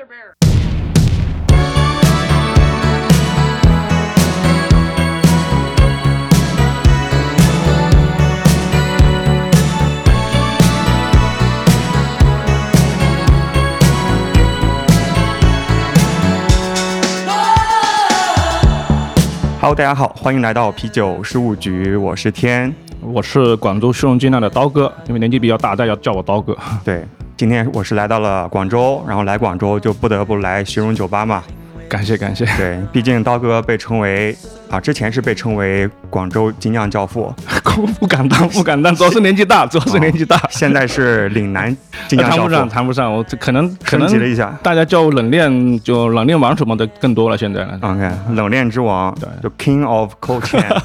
Brother Bear. 哈喽，大家好，欢迎来到啤酒事务局，我是天。我是广州虚荣精酿的刀哥，因为年纪比较大，大家叫我刀哥。对，今天我是来到了广州，然后来广州就不得不来徐荣酒吧嘛。感谢感谢。对，毕竟刀哥被称为啊，之前是被称为广州精酿教父，不敢当，不敢当，主要是年纪大，主要是年纪大。现在是岭南精酿教父，谈不上，谈不上。我可能可能了一下，大家叫我冷链，就冷链王什么的更多了。现在 OK，冷链之王，对，就 King of Cold Chain。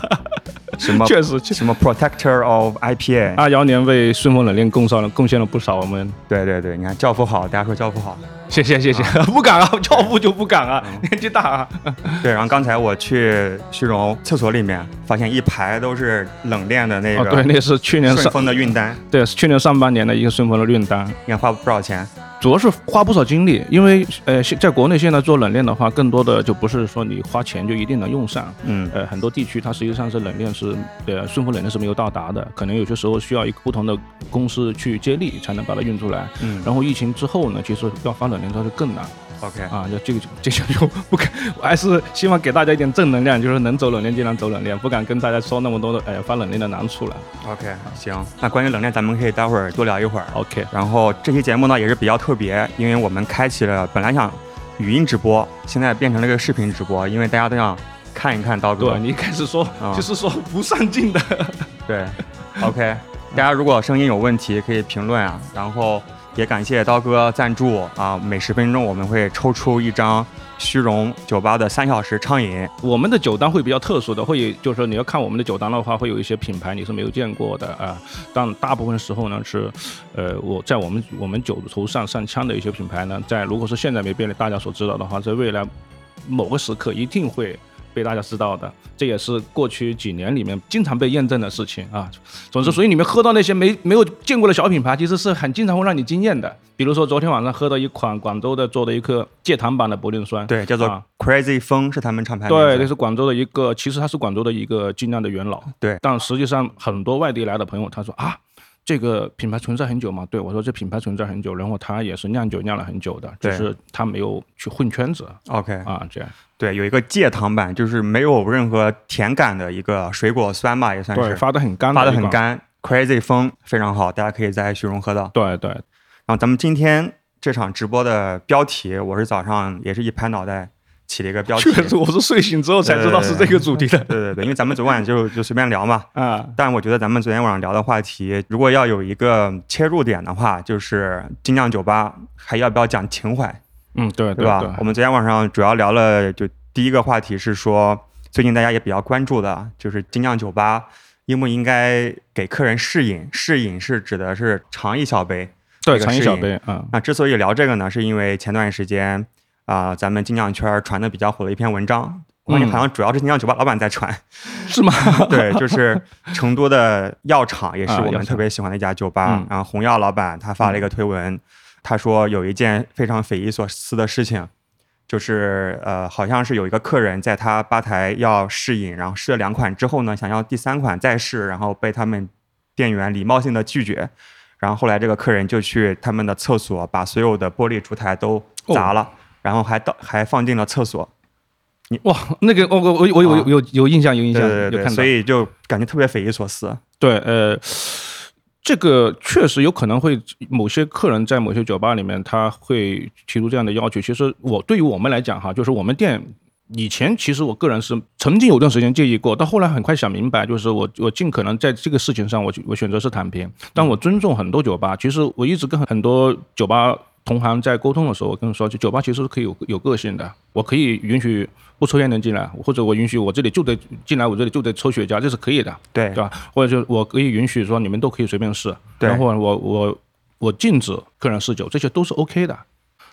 什么 确实什么 Protector of IPA，二幺年为顺丰冷链贡献了贡献了不少。我们对对对，你看教父好，大家说教父好，谢谢谢谢，不敢啊，教父就不敢啊，年纪大啊。对，然后刚才我去虚荣厕所里面，发现一排都是冷链的那个，对，那是去年顺丰的运单，对，是去年上半年的一个顺丰的运单，你看花不少钱。主要是花不少精力，因为呃，在国内现在做冷链的话，更多的就不是说你花钱就一定能用上。嗯，呃，很多地区它实际上是冷链是呃顺丰冷链是没有到达的，可能有些时候需要一个不同的公司去接力才能把它运出来。嗯，然后疫情之后呢，其实要发冷链它就更难。OK 啊，就这个这些就不敢，我还是希望给大家一点正能量，就是能走冷链尽量走冷链，不敢跟大家说那么多的哎发冷链的难处了。OK，行，那关于冷链咱们可以待会儿多聊一会儿。OK，然后这期节目呢也是比较特别，因为我们开启了本来想语音直播，现在变成了个视频直播，因为大家都想看一看刀哥。对你一开始说就是说不上镜的。对，OK，大家如果声音有问题可以评论啊，然后。也感谢刀哥赞助啊！每十分钟我们会抽出一张虚荣酒吧的三小时畅饮。我们的酒单会比较特殊的，会就是说你要看我们的酒单的话，会有一些品牌你是没有见过的啊。但大部分时候呢是，呃，我在我们我们酒头上上枪的一些品牌呢，在如果是现在没被大家所知道的话，在未来某个时刻一定会。被大家知道的，这也是过去几年里面经常被验证的事情啊。总之，所以你们喝到那些没没有见过的小品牌，其实是很经常会让你惊艳的。比如说昨天晚上喝到一款广州的做的一个戒糖版的柏林酸，对，叫做 Crazy 风，是他们厂牌。对，这是广州的一个，其实它是广州的一个精酿的元老。对，但实际上很多外地来的朋友他说啊。这个品牌存在很久嘛？对我说，这品牌存在很久，然后它也是酿酒酿了很久的，只是它没有去混圈子。OK 啊，这样对，有一个戒糖版，就是没有任何甜感的一个水果酸吧，也算是发的很干，发的很干。Crazy 风非常好，大家可以在虚荣喝到。对对，然后咱们今天这场直播的标题，我是早上也是一拍脑袋。起了一个标题，确实我是睡醒之后才知道是这个主题的。对对对，因为咱们昨晚就就随便聊嘛。啊。但我觉得咱们昨天晚上聊的话题，如果要有一个切入点的话，就是精酿酒吧还要不要讲情怀？嗯，对对吧？我们昨天晚上主要聊了，就第一个话题是说，最近大家也比较关注的，就是精酿酒吧应不应该给客人试饮？试饮是指的是尝一小杯，对，尝一小杯啊。那之所以聊这个呢，是因为前段时间。啊，咱们金匠圈传的比较火的一篇文章，我感觉好像主要是金匠酒吧老板在传，是吗？对，就是成都的药厂，也是我们特别喜欢的一家酒吧。然后红药老板他发了一个推文，他说有一件非常匪夷所思的事情，就是呃，好像是有一个客人在他吧台要试饮，然后试了两款之后呢，想要第三款再试，然后被他们店员礼貌性的拒绝，然后后来这个客人就去他们的厕所把所有的玻璃烛台都砸了。然后还到还放进了厕所，你哇，那个我我我我有有有印象有印象有看到，所以就感觉特别匪夷所思。对，呃，这个确实有可能会某些客人在某些酒吧里面他会提出这样的要求。其实我对于我们来讲哈，就是我们店以前其实我个人是曾经有段时间介意过，到后来很快想明白，就是我我尽可能在这个事情上我我选择是躺平，但我尊重很多酒吧。其实我一直跟很多酒吧。同行在沟通的时候，我跟你说，就酒吧其实是可以有有个性的。我可以允许不抽烟的进来，或者我允许我这里就得进来，我这里就得抽雪茄，这是可以的，对对吧？或者就我可以允许说你们都可以随便试，然后我我我禁止客人试酒，这些都是 OK 的。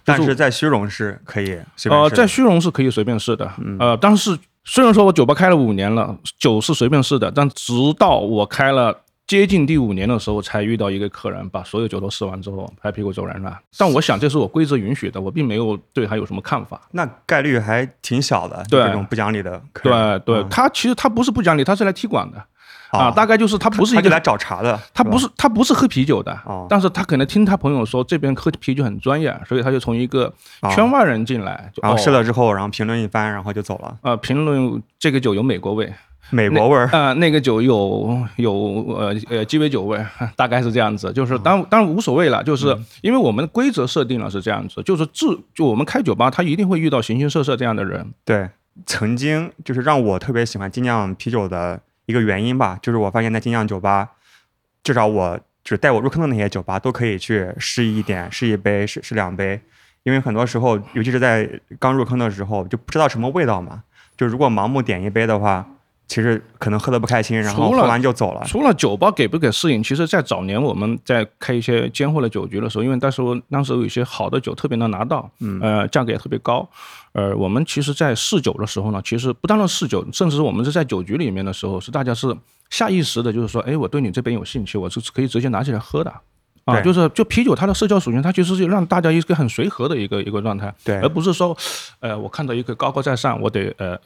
但是在虚荣是可以，呃，在虚荣是可以随便试的，呃，但是虽然说我酒吧开了五年了，酒是随便试的，但直到我开了接近第五年的时候，才遇到一个客人，把所有酒都试完之后，拍屁股走人了。但我想这是我规则允许的，我并没有对他有什么看法。那概率还挺小的，对这种不讲理的客人。对对，他其实他不是不讲理，他是来踢馆的啊。大概就是他不是一个来找茬的，他不是他不是喝啤酒的，但是他可能听他朋友说这边喝啤酒很专业，所以他就从一个圈外人进来，然后试了之后，然后评论一番，然后就走了。呃，评论这个酒有美国味。美国味儿啊，那个酒有有呃呃鸡尾酒味，大概是这样子。就是当当然无所谓了，就是因为我们规则设定了是这样子，就是自就我们开酒吧，他一定会遇到形形色色这样的人。对，曾经就是让我特别喜欢精酿啤酒的一个原因吧，就是我发现在精酿酒吧，至少我就是带我入坑的那些酒吧都可以去试一点，试一杯，试试两杯，因为很多时候，尤其是在刚入坑的时候，就不知道什么味道嘛。就如果盲目点一杯的话。其实可能喝的不开心，然后喝完就走了。除了酒吧给不给适应，其实，在早年我们在开一些尖货的酒局的时候，因为当时当时有一些好的酒特别能拿到，嗯，呃，价格也特别高，呃，我们其实，在试酒的时候呢，其实不单单试酒，甚至是我们是在酒局里面的时候，是大家是下意识的，就是说，哎，我对你这边有兴趣，我是可以直接拿起来喝的。啊，就是就啤酒它的社交属性，它其实是让大家一个很随和的一个一个状态，对，而不是说，呃，我看到一个高高在上，我得呃，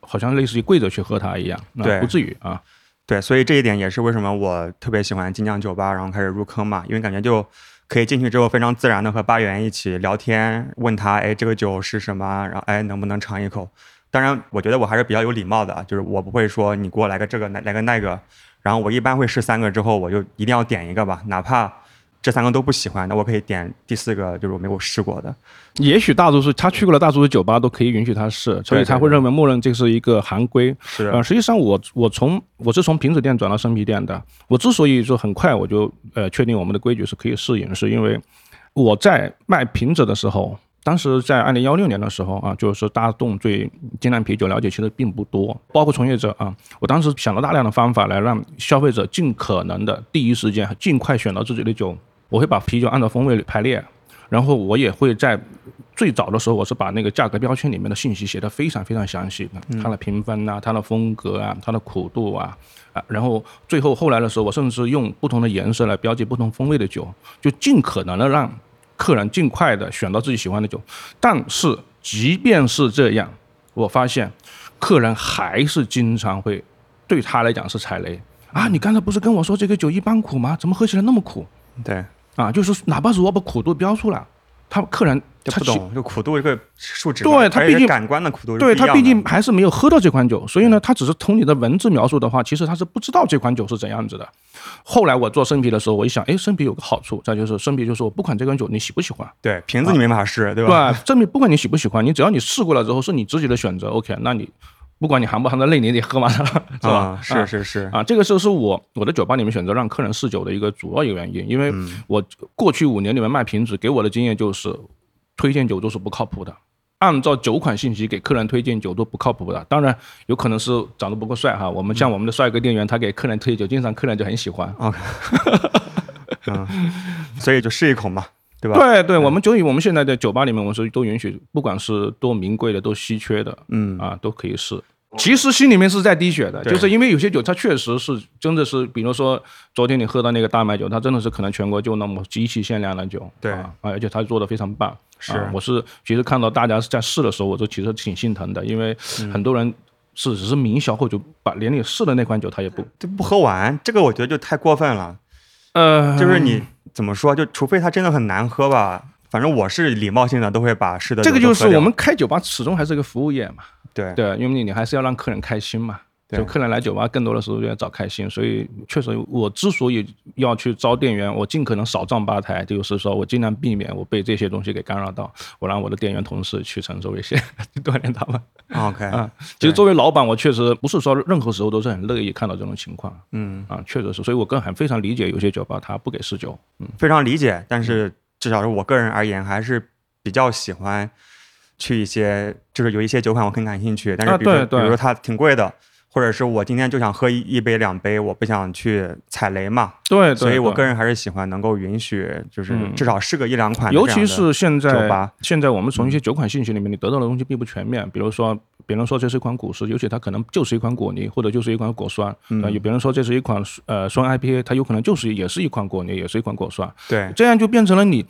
好像类似于跪着去喝它一样，对，不至于啊。对，所以这一点也是为什么我特别喜欢精酿酒吧，然后开始入坑嘛，因为感觉就可以进去之后非常自然的和吧员一起聊天，问他，哎，这个酒是什么？然后哎，能不能尝一口？当然，我觉得我还是比较有礼貌的，就是我不会说你给我来个这个，来来个那个，然后我一般会试三个之后，我就一定要点一个吧，哪怕。这三个都不喜欢，那我可以点第四个，就是我没有试过的。也许大多数他去过了大多数酒吧都可以允许他试，所以他会认为默认这是一个行规。是呃，实际上我我从我是从瓶子店转到生啤店的。我之所以说很快我就呃确定我们的规矩是可以试饮，是因为我在卖瓶子的时候，当时在二零幺六年的时候啊，就是大众对精酿啤酒了解其实并不多，包括从业者啊，我当时想了大量的方法来让消费者尽可能的第一时间尽快选到自己的酒。我会把啤酒按照风味排列，然后我也会在最早的时候，我是把那个价格标签里面的信息写的非常非常详细的，它的评分啊，它的风格啊，它的苦度啊，啊，然后最后后来的时候，我甚至用不同的颜色来标记不同风味的酒，就尽可能的让客人尽快的选到自己喜欢的酒。但是即便是这样，我发现客人还是经常会对他来讲是踩雷啊！你刚才不是跟我说这个酒一般苦吗？怎么喝起来那么苦？对。啊，就是哪怕是我把苦度标出来，他客人他不懂，就苦度一个数值，对他毕竟感官的苦度，对他毕竟还是没有喝到这款酒，所以呢，他只是从你的文字描述的话，其实他是不知道这款酒是怎样子的。后来我做生啤的时候，我一想，哎，生啤有个好处，再就是生啤就是我不管这款酒你喜不喜欢，对瓶子你没法试，对吧？对，证明不管你喜不喜欢，你只要你试过了之后是你自己的选择，OK，那你。不管你含不含在泪，你得喝完了，是吧？是是是啊，这个时候是我我的酒吧里面选择让客人试酒的一个主要一个原因，因为我过去五年里面卖瓶子，给我的经验就是推荐酒都是不靠谱的，按照酒款信息给客人推荐酒都不靠谱的。当然有可能是长得不够帅哈，我们像我们的帅哥店员，他给客人推酒，经常客人就很喜欢。OK，嗯，所以就试一口嘛，对吧？对对，我们酒以我们现在的酒吧里面，我们是都允许，不管是多名贵的，都稀缺的，嗯啊，都可以试。其实心里面是在滴血的，就是因为有些酒它确实是真的是，比如说昨天你喝的那个大麦酒，它真的是可能全国就那么极其限量的酒，对啊，而且它做的非常棒。是，我是其实看到大家在试的时候，我都其实挺心疼的，因为很多人是只是名销后就把连你试的那款酒他也不就不喝完，这个我觉得就太过分了。呃，就是你怎么说，就除非它真的很难喝吧，反正我是礼貌性的都会把试的。这个就是我们开酒吧始终还是个服务业嘛。对对，因为你你还是要让客人开心嘛，就客人来酒吧更多的时候就要找开心，所以确实我之所以要去招店员，我尽可能少撞吧台，就是说我尽量避免我被这些东西给干扰到，我让我的店员同事去承受一些 锻炼他们。OK 啊，其实作为老板，我确实不是说任何时候都是很乐意看到这种情况。嗯啊，确实是，所以我更很非常理解有些酒吧他不给试酒。嗯，非常理解，但是至少是我个人而言，还是比较喜欢。去一些就是有一些酒款我很感兴趣，但是比如比如说它挺贵的，或或者是我今天就想喝一一杯两杯，我不想去踩雷嘛。对，所以我个人还是喜欢能够允许，就是至少试个一两款。尤其是现在，现在我们从一些酒款信息里面，你得到的东西并不全面。比如说，别人说这是一款果实，尤其它可能就是一款果泥，或者就是一款果酸。嗯。有别人说这是一款呃酸 IPA，它有可能就是也是一款果泥，也是一款果酸。对。这样就变成了你。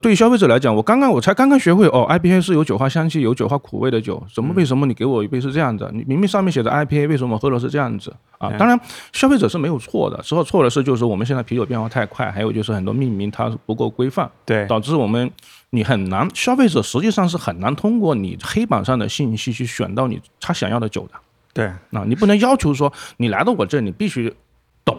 对于消费者来讲，我刚刚我才刚刚学会哦，IPA 是有酒花香气、有酒花苦味的酒，怎么为什么你给我一杯是这样子？你明明上面写着 IPA，为什么我喝了是这样子啊？当然，消费者是没有错的，之后错的是就是我们现在啤酒变化太快，还有就是很多命名它不够规范，对，导致我们你很难，消费者实际上是很难通过你黑板上的信息去选到你他想要的酒的，对，那你不能要求说你来到我这，你必须懂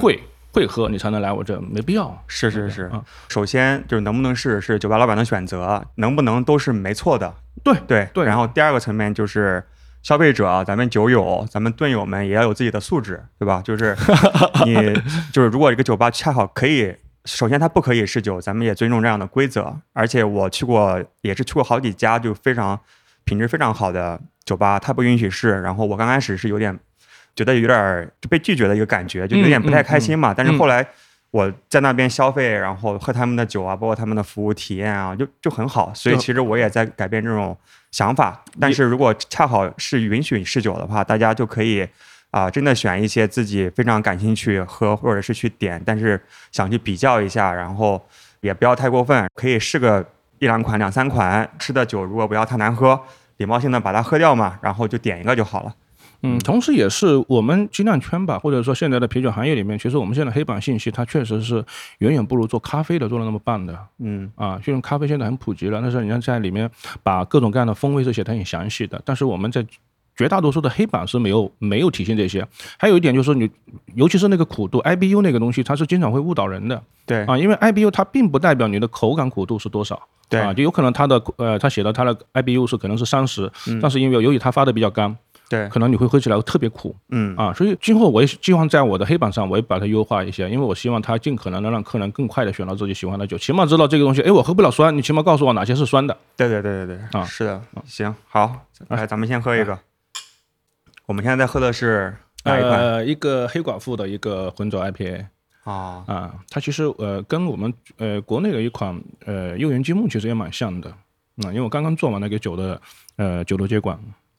会。会喝你才能来我这，没必要。是是是，首先就是能不能试是酒吧老板的选择，能不能都是没错的。对对对。然后第二个层面就是消费者，咱们酒友，咱们盾友们也要有自己的素质，对吧？就是 你就是如果一个酒吧恰好可以，首先它不可以试酒，咱们也尊重这样的规则。而且我去过，也是去过好几家就非常品质非常好的酒吧，它不允许试。然后我刚开始是有点。觉得有点就被拒绝的一个感觉，就有点不太开心嘛。但是后来我在那边消费，然后喝他们的酒啊，包括他们的服务体验啊，就就很好。所以其实我也在改变这种想法。但是如果恰好是允许试酒的话，大家就可以啊，真的选一些自己非常感兴趣喝，或者是去点，但是想去比较一下，然后也不要太过分，可以试个一两款、两三款吃的酒，如果不要太难喝，礼貌性的把它喝掉嘛，然后就点一个就好了。嗯，同时也是我们精酿圈吧，或者说现在的啤酒行业里面，其实我们现在黑板信息它确实是远远不如做咖啡的做的那么棒的。嗯，啊，就用咖啡现在很普及了，但是你看在里面把各种各样的风味是写的很详细的，但是我们在绝大多数的黑板是没有没有体现这些。还有一点就是你，尤其是那个苦度，IBU 那个东西，它是经常会误导人的。对，啊，因为 IBU 它并不代表你的口感苦度是多少。对，啊，就有可能它的呃，它写的它的 IBU 是可能是三十，但是因为由于它发的比较干。对，可能你会喝起来特别苦，嗯啊，所以今后我也希望在我的黑板上，我也把它优化一些，因为我希望它尽可能的让客人更快的选到自己喜欢的酒，起码知道这个东西，哎，我喝不了酸，你起码告诉我哪些是酸的。对对对对对，啊，是的，行，好，来，咱们先喝一个。我们现在在喝的是哪一款？呃，一个黑寡妇的一个浑浊 IPA。啊啊，它其实呃跟我们呃国内的一款呃幼园积木其实也蛮像的，啊，因为我刚刚做完那个酒的呃酒楼接管。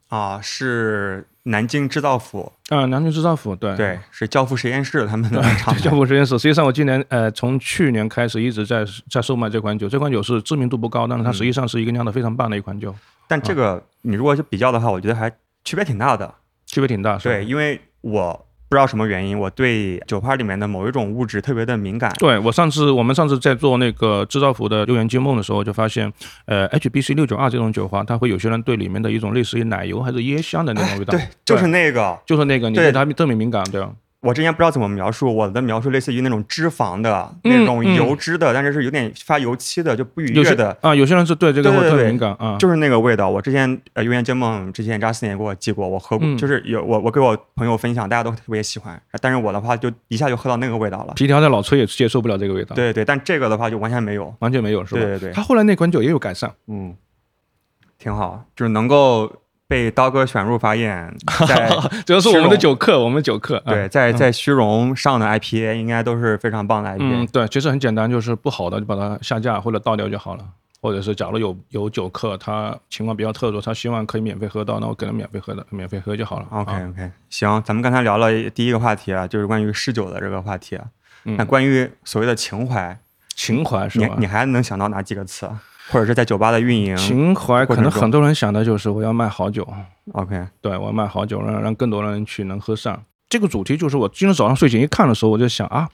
啊，是南京制造府啊，南京制造府，对对，是教父实验室他们的厂。教父实验室，实际上我今年呃，从去年开始一直在在售卖这款酒，这款酒是知名度不高，但是它实际上是一个酿的非常棒的一款酒。但这个你如果是比较的话，我觉得还区别挺大的，区别挺大。对，因为我。不知道什么原因，我对酒花里面的某一种物质特别的敏感。对我上次，我们上次在做那个制造服的六元金梦的时候，就发现，呃，HBC 六九二这种酒花，它会有些人对里面的一种类似于奶油还是椰香的那种味道。对，就是那个，就是那个，你对它特别敏感，对吧？我之前不知道怎么描述，我的描述类似于那种脂肪的那种油脂的，但是是有点发油漆的，就不愉悦的啊。有些人是对这个会特敏感啊，就是那个味道。我之前呃，油盐煎梦之前扎四年给我寄过，我喝过，就是有我我给我朋友分享，大家都特别喜欢。但是我的话就一下就喝到那个味道了。皮条的老崔也接受不了这个味道。对对，但这个的话就完全没有，完全没有，是吧？对对对。他后来那款酒也有改善，嗯，挺好，就是能够。被刀哥选入法眼，在 主要是我们的酒客，我们酒客对，在在虚荣上的 IPA 应该都是非常棒的 IPA。嗯，对，其实很简单，就是不好的就把它下架或者倒掉就好了，或者是假如有有酒客他情况比较特殊，他希望可以免费喝到，那我给他免费喝的，免费喝就好了。OK OK，行，咱们刚才聊了第一个话题啊，就是关于试酒的这个话题。那关于所谓的情怀，情怀是吧？你你还能想到哪几个词？或者是在酒吧的运营，情怀可能很多人想的就是我要卖好酒。OK，对我要卖好酒，让让更多人去能喝上。这个主题就是我今天早上睡醒一看的时候，我就想啊，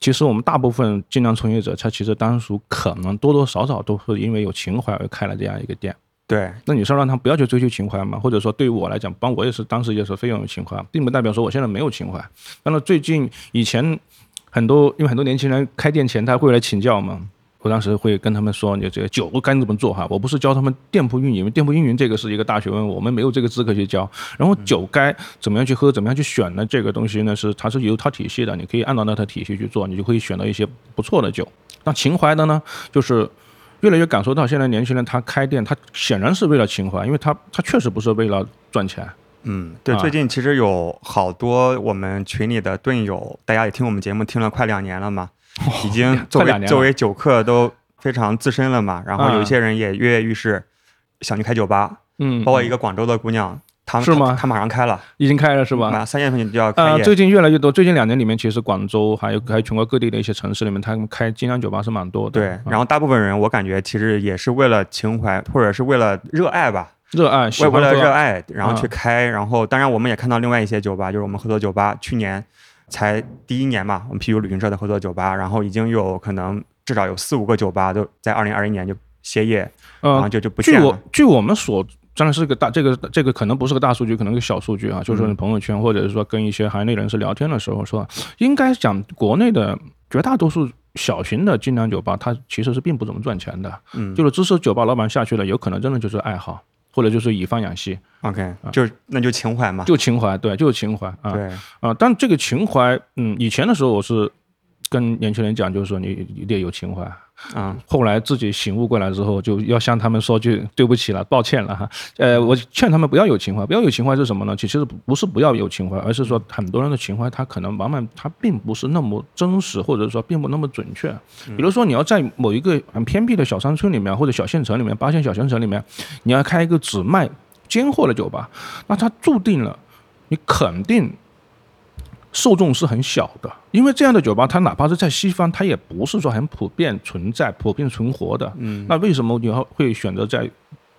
其实我们大部分精酿从业者，他其实当初可能多多少少都是因为有情怀而开了这样一个店。对，那你说让他不要去追求情怀嘛？或者说对于我来讲，帮我也是当时也是非常有情怀，并不代表说我现在没有情怀。但是最近以前很多因为很多年轻人开店前他会来请教嘛。我当时会跟他们说，你这个酒该怎么做哈？我不是教他们店铺运营，店铺运营这个是一个大学问，我们没有这个资格去教。然后酒该怎么样去喝，怎么样去选呢？这个东西呢是它是有套体系的，你可以按照那套体系去做，你就可以选到一些不错的酒。那情怀的呢，就是越来越感受到现在年轻人他开店，他显然是为了情怀，因为他他确实不是为了赚钱。嗯，对，最近其实有好多我们群里的盾友，大家也听我们节目听了快两年了嘛，已经 作为作为酒客都非常资深了嘛。然后有一些人也跃跃欲试，想去开酒吧。嗯，包括一个广州的姑娘。她是吗？她马上开了，已经开了是吧？马三月份就要开最近越来越多，最近两年里面，其实广州还有还有全国各地的一些城市里面，他们开精酿酒吧是蛮多的。对，然后大部分人我感觉其实也是为了情怀，或者是为了热爱吧。热爱，为为了热爱，然后去开。然后当然我们也看到另外一些酒吧，就是我们合作酒吧，去年才第一年嘛，我们 PU 旅行社的合作酒吧，然后已经有可能至少有四五个酒吧都在二零二一年就歇业，然后就就不见了。据我据我们所。当然是个大，这个这个可能不是个大数据，可能是小数据啊。就是说，你朋友圈或者是说跟一些行业内人士聊天的时候，说应该讲国内的绝大多数小型的精酿酒吧，它其实是并不怎么赚钱的。嗯，就是支持酒吧老板下去了，有可能真的就是爱好，或者就是以贩养吸。OK，就是那就情怀嘛，就情怀，对，就是情怀啊。对啊，但这个情怀，嗯，以前的时候我是跟年轻人讲，就是说你你得有情怀。啊，后来自己醒悟过来之后，就要向他们说句对不起了，抱歉了哈。呃，我劝他们不要有情怀，不要有情怀是什么呢？其实不是不要有情怀，而是说很多人的情怀他可能往往他并不是那么真实，或者说并不那么准确。比如说你要在某一个很偏僻的小山村里面，或者小县城里面，八线小县城里面，你要开一个只卖尖货的酒吧，那它注定了你肯定。受众是很小的，因为这样的酒吧，它哪怕是在西方，它也不是说很普遍存在、普遍存活的。嗯，那为什么你要会选择在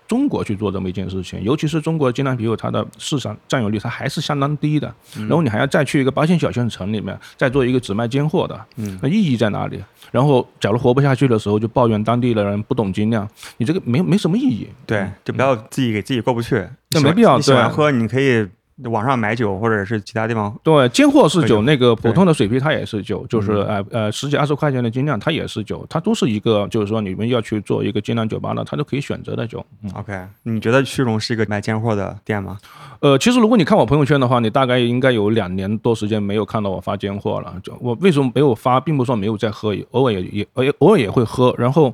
中国去做这么一件事情？尤其是中国精酿啤酒，它的市场占有率它还是相当低的。然后你还要再去一个八线小县城里面，再做一个只卖尖货的，嗯，那意义在哪里？然后假如活不下去的时候，就抱怨当地的人不懂精酿，你这个没没什么意义。对，就不要自己给自己过不去。那没必要。你喜欢喝，你可以。网上买酒或者是其他地方，对，尖货是酒，那个普通的水啤它也是酒，就是呃呃十几二十块钱的精酿它也是酒，它都是一个，就是说你们要去做一个精酿酒吧呢，它都可以选择的酒。OK，你觉得虚荣是一个卖尖货的店吗？呃，其实如果你看我朋友圈的话，你大概应该有两年多时间没有看到我发尖货了。就我为什么没有发，并不是说没有在喝，偶尔也也偶尔也会喝，然后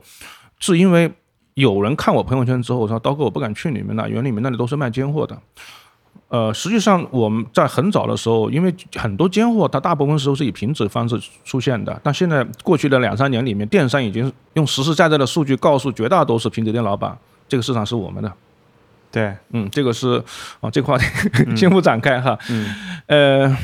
是因为有人看我朋友圈之后说，刀哥我不敢去你们那，因为你们那里都是卖尖货的。呃，实际上我们在很早的时候，因为很多尖货它大部分时候是以瓶子方式出现的，但现在过去的两三年里面，电商已经用实实在在的数据告诉绝大多数瓶子店老板，这个市场是我们的。对，嗯，这个是啊，这块 先不展开哈。嗯，呃。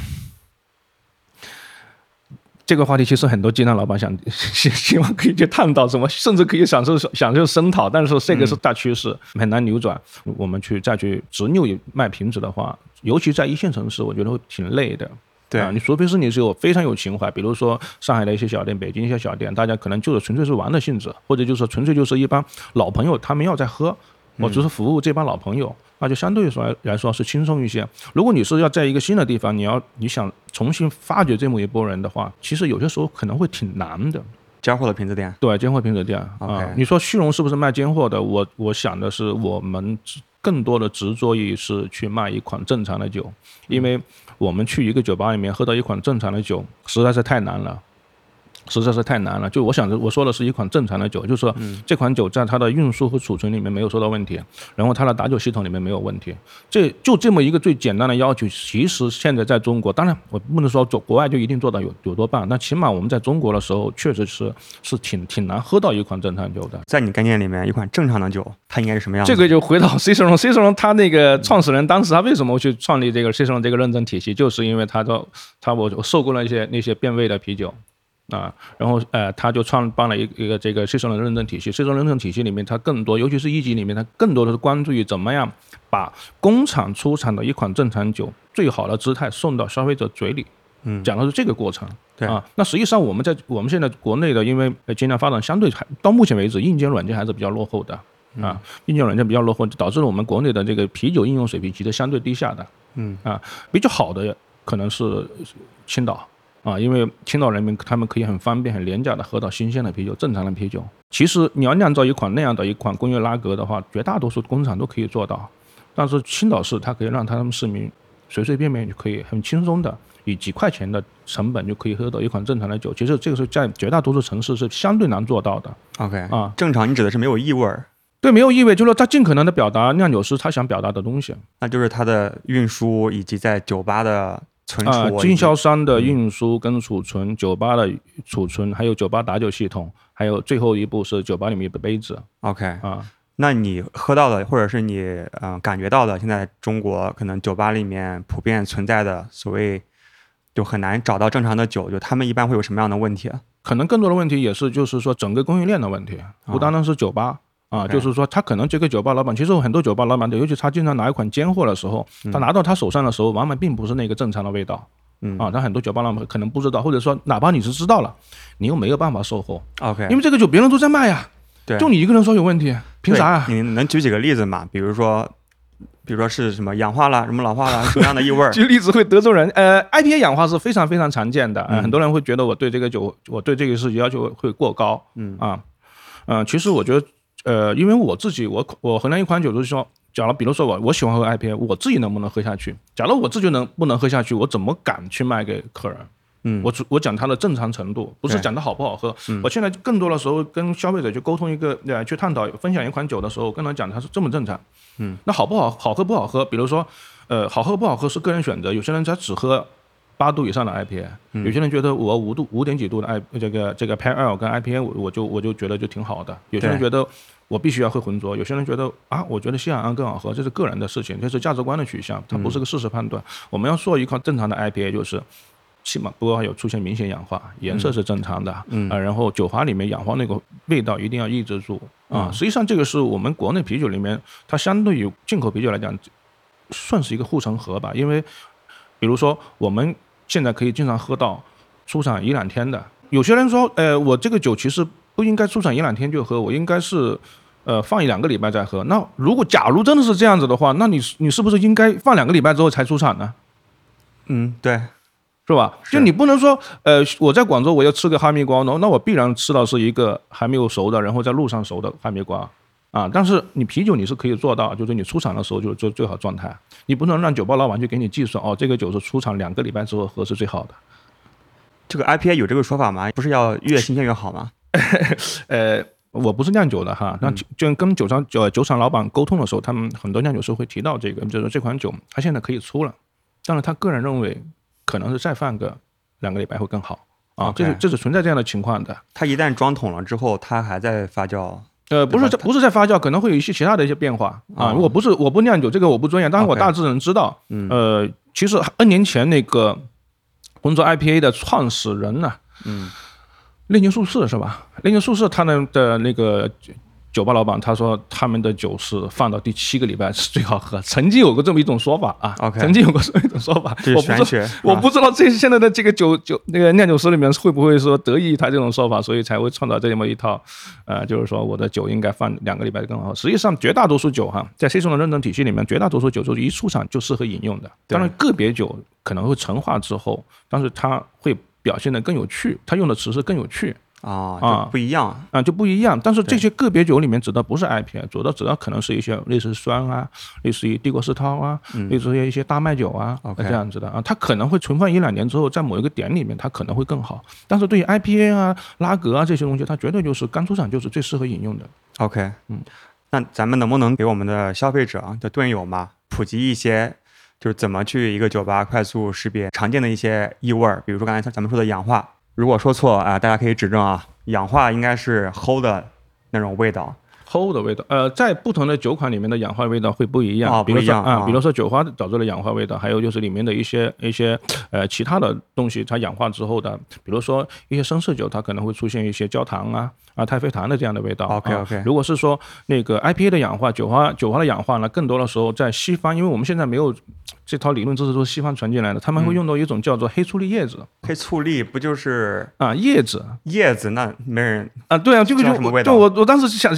这个话题其实很多鸡蛋老板想 希希望可以去探讨什么，甚至可以享受享受声讨，但是这个是大趋势，很难扭转。我们去再去执拗卖瓶子的话，尤其在一线城市，我觉得会挺累的。对啊，你除非是你是有非常有情怀，比如说上海的一些小店、北京一些小店，大家可能就是纯粹是玩的性质，或者就是纯粹就是一帮老朋友，他们要在喝，我只是服务这帮老朋友。那就相对说来说是轻松一些。如果你是要在一个新的地方，你要你想重新发掘这么一波人的话，其实有些时候可能会挺难的。尖货的瓶子店，对，尖货瓶子店啊。你说虚荣是不是卖尖货的？我我想的是，我们更多的执着于是去卖一款正常的酒，因为我们去一个酒吧里面喝到一款正常的酒，实在是太难了。实在是太难了。就我想着，我说的是一款正常的酒，就是说这款酒在它的运输和储存里面没有受到问题，然后它的打酒系统里面没有问题。这就这么一个最简单的要求，其实现在在中国，当然我不能说走国外就一定做到有有多棒，但起码我们在中国的时候，确实是是挺挺难喝到一款正常酒的。在你概念里面，一款正常的酒它应该是什么样？这个就回到 C 龙 C 龙他那个创始人当时他为什么去创立这个 C 龙这个认证体系，就是因为他说他我我受过了一些那些变味的啤酒。啊，然后呃，他就创办了一一个这个税收的认证体系。税收认证体系里面，它更多，尤其是一级里面，它更多的是关注于怎么样把工厂出产的一款正常酒最好的姿态送到消费者嘴里。嗯，讲的是这个过程。对啊，那实际上我们在我们现在国内的，因为精酿发展相对还到目前为止，硬件软件还是比较落后的啊，硬件软件比较落后，导致了我们国内的这个啤酒应用水平其实相对低下的。嗯啊，比较好的可能是青岛。啊，因为青岛人民他们可以很方便、很廉价的喝到新鲜的啤酒，正常的啤酒。其实你要酿造一款那样的一款工业拉格的话，绝大多数工厂都可以做到。但是青岛市它可以让他们市民随随便便就可以很轻松的以几块钱的成本就可以喝到一款正常的酒。其实这个是在绝大多数城市是相对难做到的。OK 啊，正常你指的是没有异味儿。对，没有异味，就是说他尽可能的表达酿酒师他想表达的东西。那就是它的运输以及在酒吧的存储、经销商的运输跟储存、酒吧的储存，还有酒吧打酒系统，还有最后一步是酒吧里面的杯子。OK 啊，那你喝到的，或者是你嗯感觉到的，现在中国可能酒吧里面普遍存在的所谓就很难找到正常的酒，就他们一般会有什么样的问题？可能更多的问题也是就是说整个供应链的问题，不单单是酒吧。啊，就是说他可能这个酒吧老板，其实很多酒吧老板，尤其他经常拿一款尖货的时候，他拿到他手上的时候，往往并不是那个正常的味道。嗯啊，他很多酒吧老板可能不知道，或者说哪怕你是知道了，你又没有办法售后。OK，因为这个酒别人都在卖呀，对，就你一个人说有问题，凭啥呀？你能举几个例子吗？比如说，比如说是什么氧化了，什么老化了，什么样的异味？举例子会得罪人。呃，IPA 氧化是非常非常常见的，很多人会觉得我对这个酒，我对这个事情要求会过高。嗯啊，嗯，其实我觉得。呃，因为我自己，我我衡量一款酒就是说，假如比如说我我喜欢喝 IPA，我自己能不能喝下去？假如我自己能不能喝下去，我怎么敢去卖给客人？嗯，我我讲它的正常程度，不是讲它好不好喝。我现在更多的时候跟消费者去沟通一个呃，去探讨分享一款酒的时候，跟他讲它是这么正常。嗯，那好不好好喝不好喝？比如说，呃，好喝不好喝是个人选择，有些人他只喝。八度以上的 IPA，有些人觉得我五度五点几度的 I 这个这个 Pale Ale 跟 IPA，我我就我就觉得就挺好的。有些人觉得我必须要会浑浊，有些人觉得啊，我觉得西海岸更好喝，这是个人的事情，这是价值观的取向，它不是个事实判断。我们要做一款正常的 IPA，就是起码不要有出现明显氧化，颜色是正常的，嗯啊，然后酒花里面氧化那个味道一定要抑制住啊。实际上这个是我们国内啤酒里面，它相对于进口啤酒来讲，算是一个护城河吧，因为。比如说，我们现在可以经常喝到出厂一两天的。有些人说，呃，我这个酒其实不应该出厂一两天就喝，我应该是，呃，放一两个礼拜再喝。那如果假如真的是这样子的话，那你你是不是应该放两个礼拜之后才出厂呢？嗯，对，是吧？就你不能说，呃，我在广州我要吃个哈密瓜，那那我必然吃到是一个还没有熟的，然后在路上熟的哈密瓜。啊，但是你啤酒你是可以做到，就是你出厂的时候就是最最好状态，你不能让酒吧老板去给你计算哦，这个酒是出厂两个礼拜之后喝是最好的。这个 IPA 有这个说法吗？不是要越新鲜越好吗？呃，我不是酿酒的哈，那就跟酒商酒酒厂老板沟通的时候，他们很多酿酒师会提到这个，就是这款酒他现在可以出了，但是他个人认为可能是再放个两个礼拜会更好啊，这是这是存在这样的情况的。它一旦装桶了之后，它还在发酵。呃，不是在不是在发酵，可能会有一些其他的一些变化啊。我不是我不酿酒，这个我不专业，但是我大致能知道。呃，其实 N 年前那个浑浊 IPA 的创始人呢，嗯，炼金术士是吧？炼金术士他们的那个。酒吧老板他说他们的酒是放到第七个礼拜是最好喝，曾经有过这么一种说法啊。OK，曾经有过这么一种说法。我不知道我不知道这现在的这个酒酒那个酿酒师里面会不会说得益于他这种说法，所以才会创造这么一套，呃，就是说我的酒应该放两个礼拜更好。实际上绝大多数酒哈，在 C 种的认证体系里面，绝大多数酒就是一出厂就适合饮用的。当然个别酒可能会陈化之后，但是它会表现的更有趣，它用的词是更有趣。啊啊，不一样啊，就不一样。但是这些个别酒里面指的不是 IPA，主要指的可能是一些类似酸啊，类似于帝国世涛啊，类似于一些大麦酒啊，OK，这样子的啊。它可能会存放一两年之后，在某一个点里面，它可能会更好。但是对于 IPA 啊、拉格啊这些东西，它绝对就是刚出厂就是最适合饮用的。OK，嗯，那咱们能不能给我们的消费者的盾友嘛，普及一些，就是怎么去一个酒吧快速识别常见的一些异味儿，比如说刚才咱们说的氧化。如果说错啊，大家可以指正啊。氧化应该是齁的那种味道，齁的味道。呃，在不同的酒款里面的氧化味道会不一样啊，比如说啊，比如说酒花导致的氧化味道，还有就是里面的一些一些呃其他的东西它氧化之后的，比如说一些生色酒，它可能会出现一些焦糖啊啊太妃糖的这样的味道。OK OK。如果是说那个 IPA 的氧化，酒花酒花的氧化呢，更多的时候在西方，因为我们现在没有。这套理论知识都是西方传进来的，他们会用到一种叫做黑醋栗叶子。黑醋栗不就是啊叶子？叶子那没人啊，对啊，这个就就我我当时想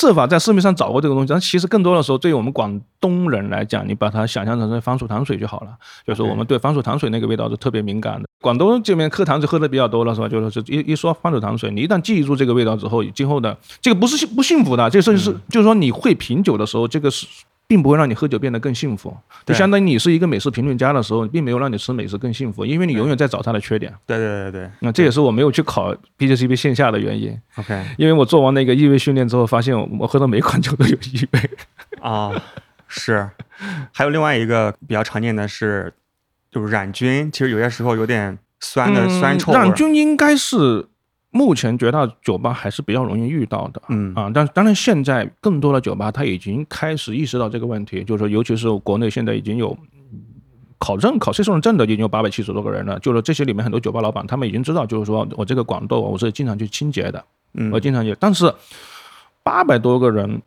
设法在市面上找过这个东西，但其实更多的时候，对于我们广东人来讲，你把它想象成是番薯糖水就好了。就是我们对番薯糖水那个味道是特别敏感的。广东这边喝糖水喝的比较多了，是吧？就是一一说番薯糖水，你一旦记住这个味道之后，今后的这个不是不幸福的，这个事情是就是说你会品酒的时候，这个是。并不会让你喝酒变得更幸福。就相当于你是一个美食评论家的时候，并没有让你吃美食更幸福，因为你永远在找它的缺点。对对对对。那这也是我没有去考 B J C B 线下的原因。OK，因为我做完那个异味训练之后，发现我喝的每款酒都有异味。啊，是。还有另外一个比较常见的是，就是染菌，其实有些时候有点酸的酸臭。染菌应该是。目前绝大酒吧还是比较容易遇到的，嗯啊，但当然现在更多的酒吧它已经开始意识到这个问题，就是说，尤其是国内现在已经有考证考 C 证证的已经有八百七十多个人了，就是这些里面很多酒吧老板他们已经知道，就是说我这个管道我是经常去清洁的，嗯，我经常去，但是八百多个人。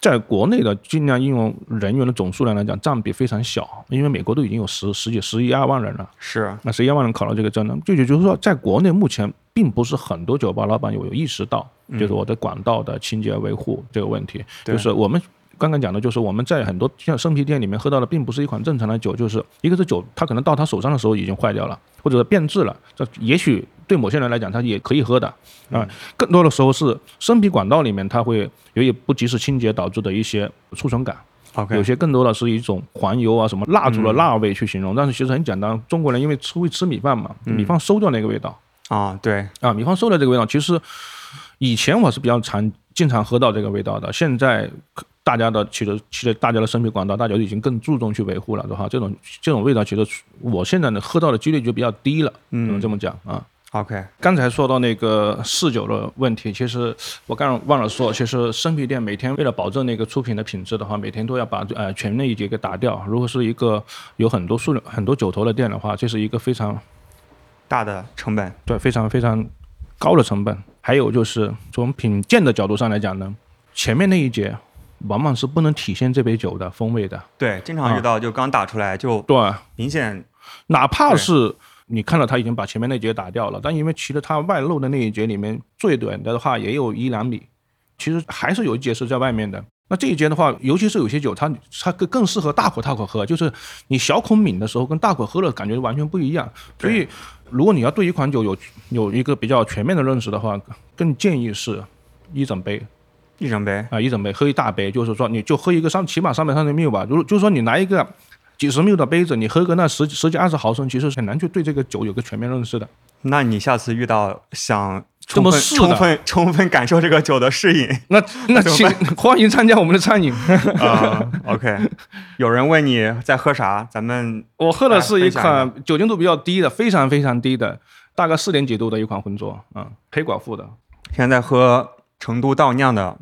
在国内的尽量应用人员的总数量来讲，占比非常小，因为美国都已经有十十几、十一二万人了。是，那十一二万人考了这个证呢？就也就是说，在国内目前并不是很多酒吧老板有有意识到，就是我的管道的清洁维护这个问题。就是我们刚刚讲的，就是我们在很多像生啤店里面喝到的，并不是一款正常的酒，就是一个是酒，它可能到他手上的时候已经坏掉了，或者是变质了。这也许。对某些人来讲，它也可以喝的啊。更多的时候是生啤管道里面，它会由于不及时清洁导致的一些储存感。有些更多的是一种黄油啊，什么蜡烛的蜡味去形容。但是其实很简单，中国人因为吃会吃米饭嘛，米饭馊掉那个味道啊，对啊，米方说的这个味道。其实以前我是比较常经常喝到这个味道的，现在。大家的其实其实大家的生啤管道，大家已经更注重去维护了，对吧？这种这种味道，其实我现在呢喝到的几率就比较低了，嗯，这么讲啊。OK，刚才说到那个试酒的问题，其实我刚刚忘了说，其实生啤店每天为了保证那个出品的品质的话，每天都要把呃全内一节给打掉。如果是一个有很多数量很多酒头的店的话，这是一个非常大的成本，对，非常非常高的成本。还有就是从品鉴的角度上来讲呢，前面那一节。往往是不能体现这杯酒的风味的。对，经常遇到就刚打出来就对，明显，哪怕是你看到他已经把前面那节打掉了，但因为其实它外露的那一节里面最短的话也有一两米，其实还是有一节是在外面的。那这一节的话，尤其是有些酒，它它更更适合大口大口喝，就是你小口抿的时候跟大口喝了感觉完全不一样。所以，如果你要对一款酒有有一个比较全面的认识的话，更建议是一整杯。一整杯啊，一整杯喝一大杯，就是说你就喝一个三，起码三百三十 ml 吧。如就是说你拿一个几十 ml 的杯子，你喝个那十十几二十毫升，其实很难去对这个酒有个全面认识的。那你下次遇到想充分充分充分感受这个酒的适应，那那请 欢迎参加我们的餐饮啊。OK，有人问你在喝啥，咱们我喝的是一款酒精度比较低的，非常非常低的，大概四点几度的一款浑浊，嗯，黑寡妇的。现在喝成都倒酿的。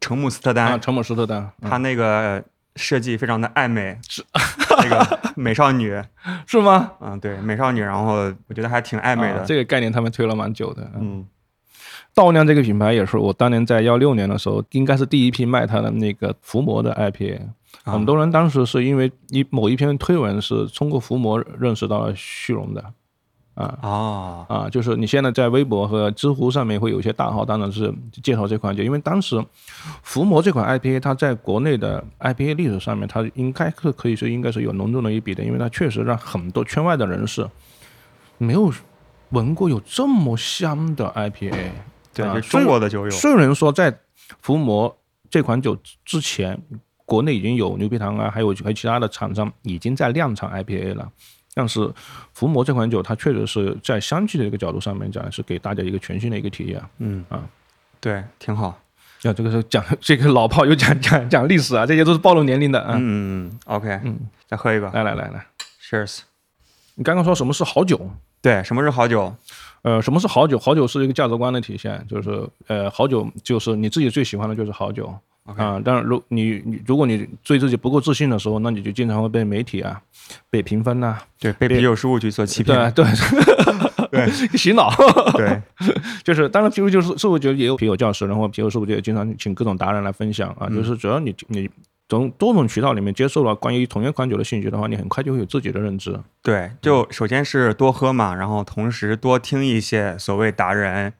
成姆斯特丹，成姆斯特丹，它那个设计非常的暧昧，是那个美少女，是吗？嗯，对，美少女，然后我觉得还挺暧昧的。这个概念他们推了蛮久的。嗯，倒酿这个品牌也是我当年在幺六年的时候，应该是第一批卖它的那个伏魔的 IPA。很多人当时是因为一某一篇推文是通过伏魔认识到了虚荣的。啊啊啊！就是你现在在微博和知乎上面会有一些大号，当然是介绍这款酒，因为当时伏魔这款 IPA，它在国内的 IPA 历史上面，它应该是可以说应该是有浓重的一笔的，因为它确实让很多圈外的人士没有闻过有这么香的 IPA。对，中国的酒友。虽然说在伏魔这款酒之前，国内已经有牛皮糖啊，还有还有其他的厂商已经在量产 IPA 了。但是伏魔这款酒，它确实是在香气的一个角度上面讲，是给大家一个全新的一个体验。嗯啊，对，挺好。啊，这个是讲这个老炮又讲讲讲历史啊，这些都是暴露年龄的啊。嗯嗯嗯，OK，嗯，再喝一个，来来来来，Cheers。你刚刚说什么是好酒？对，什么是好酒？呃，什么是好酒？好酒是一个价值观的体现，就是呃，好酒就是你自己最喜欢的就是好酒。啊，但是如你你如果你对自己不够自信的时候，那你就经常会被媒体啊，被评分呐，对，被啤酒事务局所欺骗，对对对，洗脑，对，就是当然啤酒就是事务局也有啤酒教师，然后啤酒事务局也经常请各种达人来分享啊，就是只要你你从多种渠道里面接受了关于同一款酒的信息的话，你很快就会有自己的认知。对，就首先是多喝嘛，然后同时多听一些所谓达人。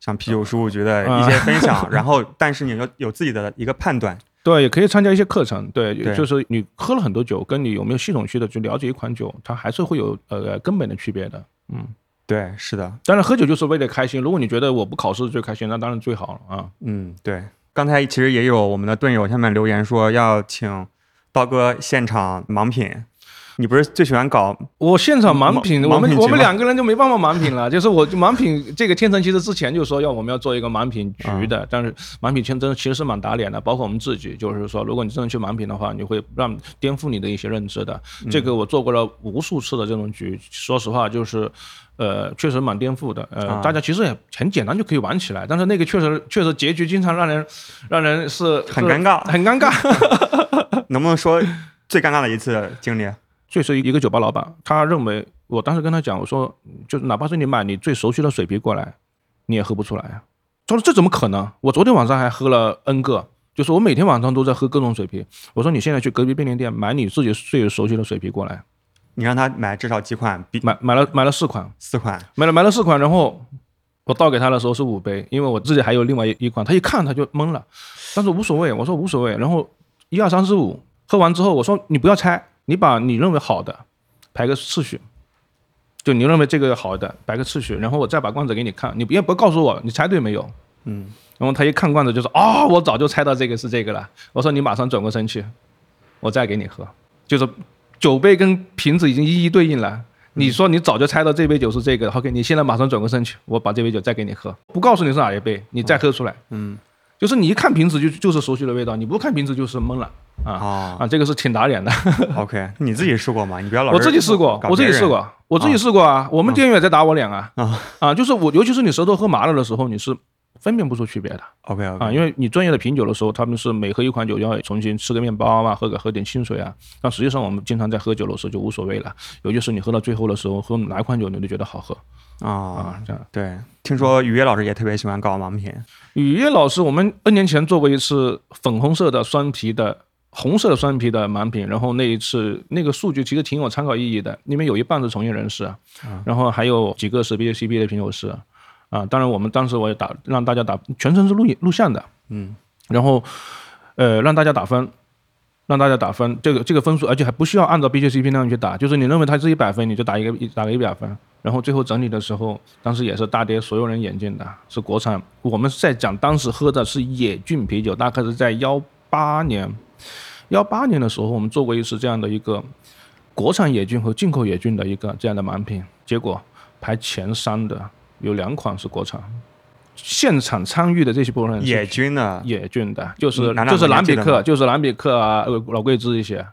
像啤酒叔，我觉得一些分享，然后但是你要有自己的一个判断，对，也可以参加一些课程，对，就是你喝了很多酒，跟你有没有系统性的去了解一款酒，它还是会有呃根本的区别的，嗯，对，是的，当然喝酒就是为了开心，如果你觉得我不考试最开心，那当然最好了啊，嗯，对，刚才其实也有我们的队友下面留言说要请刀哥现场盲品。你不是最喜欢搞我现场盲品？我们我们两个人就没办法盲品了。就是我盲品这个天成其实之前就说要我们要做一个盲品局的，但是盲品天真其实是蛮打脸的。包括我们自己，就是说，如果你真的去盲品的话，你会让颠覆你的一些认知的。这个我做过了无数次的这种局，说实话就是，呃，确实蛮颠覆的。呃，大家其实也很简单就可以玩起来，但是那个确实确实结局经常让人让人是很尴尬，很尴尬。能不能说最尴尬的一次经历？确实，一个酒吧老板，他认为我当时跟他讲，我说，就哪怕是你买你最熟悉的水啤过来，你也喝不出来啊。他说这怎么可能？我昨天晚上还喝了 N 个，就是我每天晚上都在喝各种水啤。我说你现在去隔壁便利店买你自己最熟悉的水啤过来，你让他买至少几款，买买了买了四款，四款，买了买了四款，然后我倒给他的时候是五杯，因为我自己还有另外一一款，他一看他就懵了，但是无所谓，我说无所谓，然后一二三四五喝完之后，我说你不要猜。你把你认为好的排个次序，就你认为这个好的排个次序，然后我再把罐子给你看，你别不告诉我你猜对没有？嗯，然后他一看罐子就说啊，我早就猜到这个是这个了。我说你马上转过身去，我再给你喝。就是酒杯跟瓶子已经一一对应了。你说你早就猜到这杯酒是这个，OK，你现在马上转过身去，我把这杯酒再给你喝，不告诉你是哪一杯，你再喝出来。嗯。就是你一看瓶子就就是熟悉的味道，你不看瓶子就是懵了啊啊！这个是挺打脸的。OK，你自己试过吗？你不要老我自己试过，我自己试过，我自己试过啊！我们店员也在打我脸啊啊啊！就是我，尤其是你舌头喝麻了的时候，你是分辨不出区别的。OK 啊，因为你专业的品酒的时候，他们是每喝一款酒要重新吃个面包啊，喝个喝点清水啊。但实际上我们经常在喝酒的时候就无所谓了，尤其是你喝到最后的时候，喝哪款酒你都觉得好喝。啊，这样对。听说雨夜老师也特别喜欢搞盲品。雨夜老师，我们 N 年前做过一次粉红色的双皮的红色的双皮的盲品，然后那一次那个数据其实挺有参考意义的，因为有一半是从业人士，然后还有几个是 B C B 的品酒师，啊，当然我们当时我也打让大家打全程是录影录像的，嗯，然后呃让大家打分。让大家打分，这个这个分数，而且还不需要按照 B J C P 那样去打，就是你认为它是一百分，你就打一个一打个一百分，然后最后整理的时候，当时也是大跌所有人眼镜的，是国产。我们在讲当时喝的是野骏啤酒，大概是在幺八年，幺八年的时候，我们做过一次这样的一个国产野菌和进口野菌的一个这样的盲品，结果排前三的有两款是国产。现场参与的这些部分人，野菌的，野菌的，就是就是兰比克，就是兰比克啊，老桂枝一些。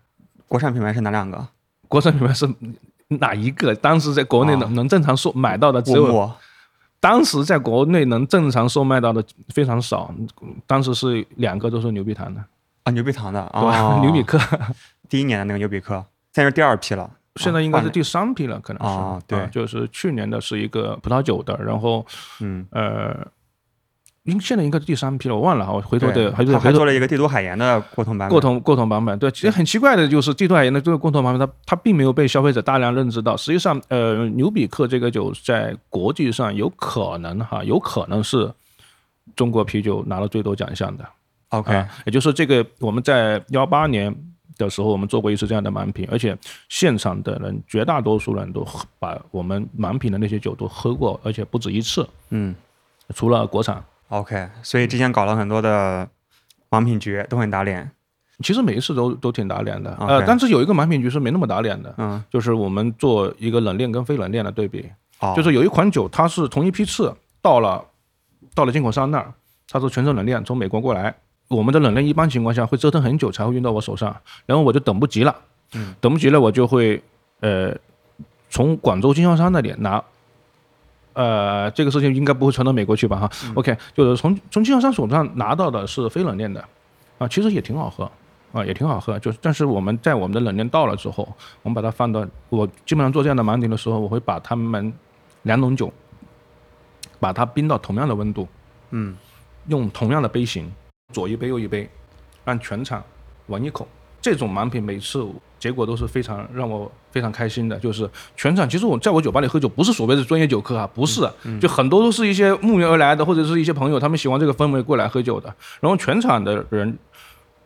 国产品牌是哪两个？国产品牌是哪一个？当时在国内能能正常售买到的只有，当时在国内能正常售卖到的非常少。当时是两个都是牛皮糖的啊，牛皮糖的啊，牛比克，第一年的那个牛比克，现在是第二批了，现在应该是第三批了，可能是啊，对，就是去年的是一个葡萄酒的，然后嗯呃。应现在应该是第三批了，我忘了哈，我回头的还是还做了一个帝都海盐的过桶版本。过桶过桶版本，对，其实很奇怪的就是帝都海盐的这个过桶版本，它它并没有被消费者大量认知到。实际上，呃，牛比克这个酒在国际上有可能哈，有可能是中国啤酒拿了最多奖项的。OK，也就是这个我们在幺八年的时候，我们做过一次这样的盲品，而且现场的人绝大多数人都把我们盲品的那些酒都喝过，而且不止一次。嗯，除了国产。OK，所以之前搞了很多的盲品局都很打脸，其实每一次都都挺打脸的。呃，但是有一个盲品局是没那么打脸的，嗯，就是我们做一个冷链跟非冷链的对比，就是有一款酒它是同一批次到了到了进口商那儿，它是全程冷链从美国过来，我们的冷链一般情况下会折腾很久才会运到我手上，然后我就等不及了，嗯，等不及了我就会呃从广州经销商那里拿。呃，这个事情应该不会传到美国去吧？哈，OK，就是从从经销商手上拿到的是非冷链的，啊，其实也挺好喝，啊，也挺好喝。就是，但是我们在我们的冷链到了之后，我们把它放到我基本上做这样的盲点的时候，我会把他们两种酒，把它冰到同样的温度，嗯，用同样的杯型，左一杯右一杯，让全场闻一口。这种盲品每次。结果都是非常让我非常开心的，就是全场。其实我在我酒吧里喝酒，不是所谓的专业酒客啊，不是，就很多都是一些慕名而来的，或者是一些朋友，他们喜欢这个氛围过来喝酒的。然后全场的人，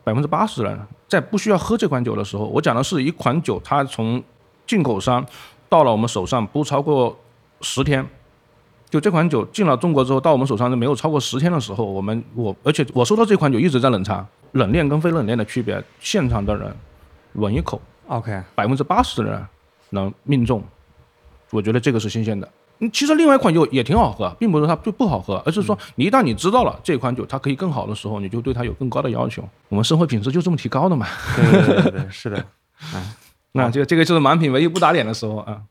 百分之八十人在不需要喝这款酒的时候，我讲的是一款酒，它从进口商到了我们手上不超过十天，就这款酒进了中国之后到我们手上就没有超过十天的时候，我们我而且我收到这款酒一直在冷藏，冷链跟非冷链的区别，现场的人。闻一口，OK，百分之八十的人能命中，我觉得这个是新鲜的。嗯，其实另外一款酒也挺好喝，并不是它就不好喝，而是说你一旦你知道了这款酒它可以更好的时候，你就对它有更高的要求。我们生活品质就这么提高的嘛。对对对对，是的。哎，那这个这个就是满品唯一不打脸的时候啊。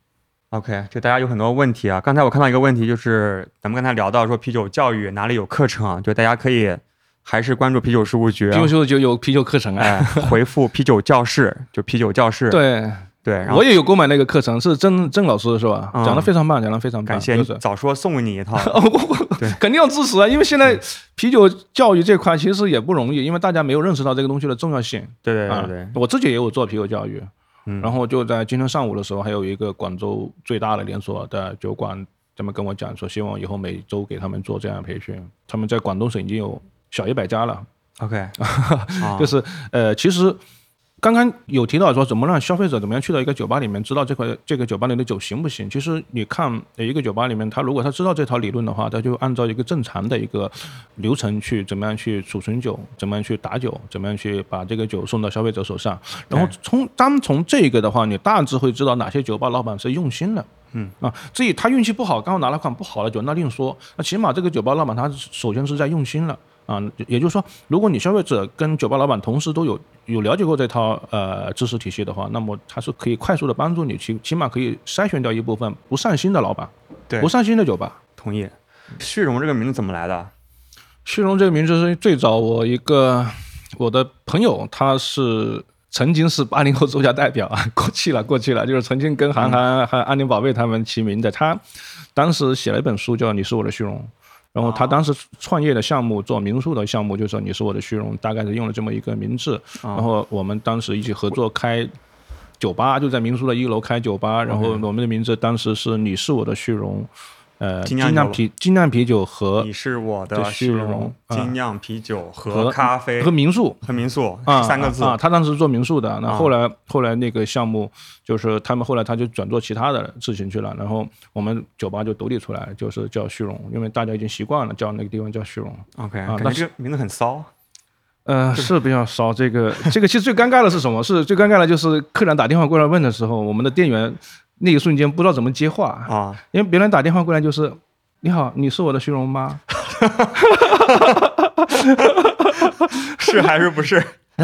OK，就大家有很多问题啊。刚才我看到一个问题，就是咱们刚才聊到说啤酒教育哪里有课程啊？就大家可以还是关注啤酒事务局，啤酒事务局有啤酒课程哎，回复啤酒教室就啤酒教室。对。对，我也有购买那个课程，是郑郑老师是吧？讲的非常棒，讲的非常棒。感谢，早说送你一套。对，肯定要支持啊，因为现在啤酒教育这块其实也不容易，因为大家没有认识到这个东西的重要性。对对对对，我自己也有做啤酒教育，然后就在今天上午的时候，还有一个广州最大的连锁的酒馆，他们跟我讲说，希望以后每周给他们做这样的培训。他们在广东省已经有小一百家了。OK，就是呃，其实。刚刚有提到说怎么让消费者怎么样去到一个酒吧里面知道这块这个酒吧里的酒行不行？其实你看一个酒吧里面，他如果他知道这套理论的话，他就按照一个正常的一个流程去怎么样去储存酒，怎么样去打酒，怎么样去把这个酒送到消费者手上。然后从单从这个的话，你大致会知道哪些酒吧老板是用心的。嗯啊，至于他运气不好，刚好拿了款不好的酒，那另说。那起码这个酒吧老板他首先是在用心了。啊，也就是说，如果你消费者跟酒吧老板同时都有有了解过这套呃知识体系的话，那么它是可以快速的帮助你，起起码可以筛选掉一部分不上心的老板，对，不上心的酒吧。同意。旭荣这个名字怎么来的？旭荣这个名字是最早我一个我的朋友，他是曾经是八零后作家代表啊，过气了，过气了，就是曾经跟韩寒和安宁宝贝他们齐名的。他当时写了一本书叫《你是我的虚荣》。然后他当时创业的项目做民宿的项目，就说你是我的虚荣，大概是用了这么一个名字。然后我们当时一起合作开酒吧，就在民宿的一楼开酒吧。然后我们的名字当时是你是我的虚荣。呃，精酿啤精酿啤酒和你是我的虚荣，精酿啤酒和咖啡和民宿和民宿啊三个字啊，他当时做民宿的，那后来后来那个项目就是他们后来他就转做其他的事情去了，然后我们酒吧就独立出来，就是叫虚荣，因为大家已经习惯了叫那个地方叫虚荣。OK，啊，感觉这个名字很骚。呃，是比较骚。这个这个其实最尴尬的是什么？是最尴尬的就是客人打电话过来问的时候，我们的店员。那一瞬间不知道怎么接话啊，因为别人打电话过来就是：“你好，你是我的虚荣吗？” 是还是不是？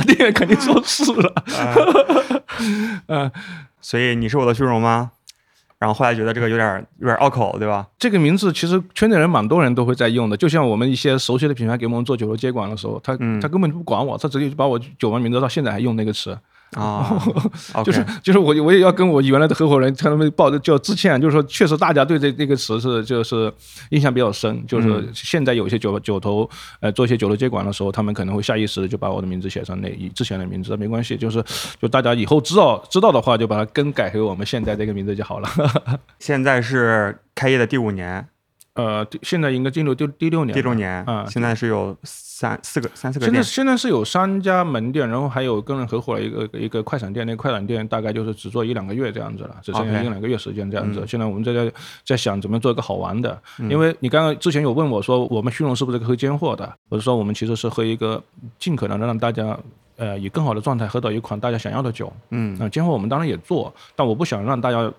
店员肯定说是了。嗯，所以你是我的虚荣吗？然后后来觉得这个有点有点拗口，对吧？这个名字其实圈内人蛮多人都会在用的，就像我们一些熟悉的品牌给我们做酒楼接管的时候，他他根本就不管我，他直接就把我酒王名字到现在还用那个词。啊，就是就是我我也要跟我原来的合伙人向他们报叫致歉，就是说确实大家对这这个词是就是印象比较深，就是现在有些酒酒头呃做一些酒楼接管的时候，他们可能会下意识的就把我的名字写上那以之前的名字，没关系，就是就大家以后知道知道的话，就把它更改回我们现在这个名字就好了。现在是开业的第五年。呃，现在应该进入第第六年。第六年啊，现在是有三四个三四个店。现在现在是有三家门店，然后还有跟人合伙了一个一个快闪店。那快闪店大概就是只做一两个月这样子了，只剩下一两个月时间这样子。现在我们在在在想怎么做一个好玩的，因为你刚刚之前有问我说我们虚荣是不是可以兼货的？我是说我们其实是喝一个尽可能的让大家呃以更好的状态喝到一款大家想要的酒。嗯，那兼货我们当然也做，但我不想让大家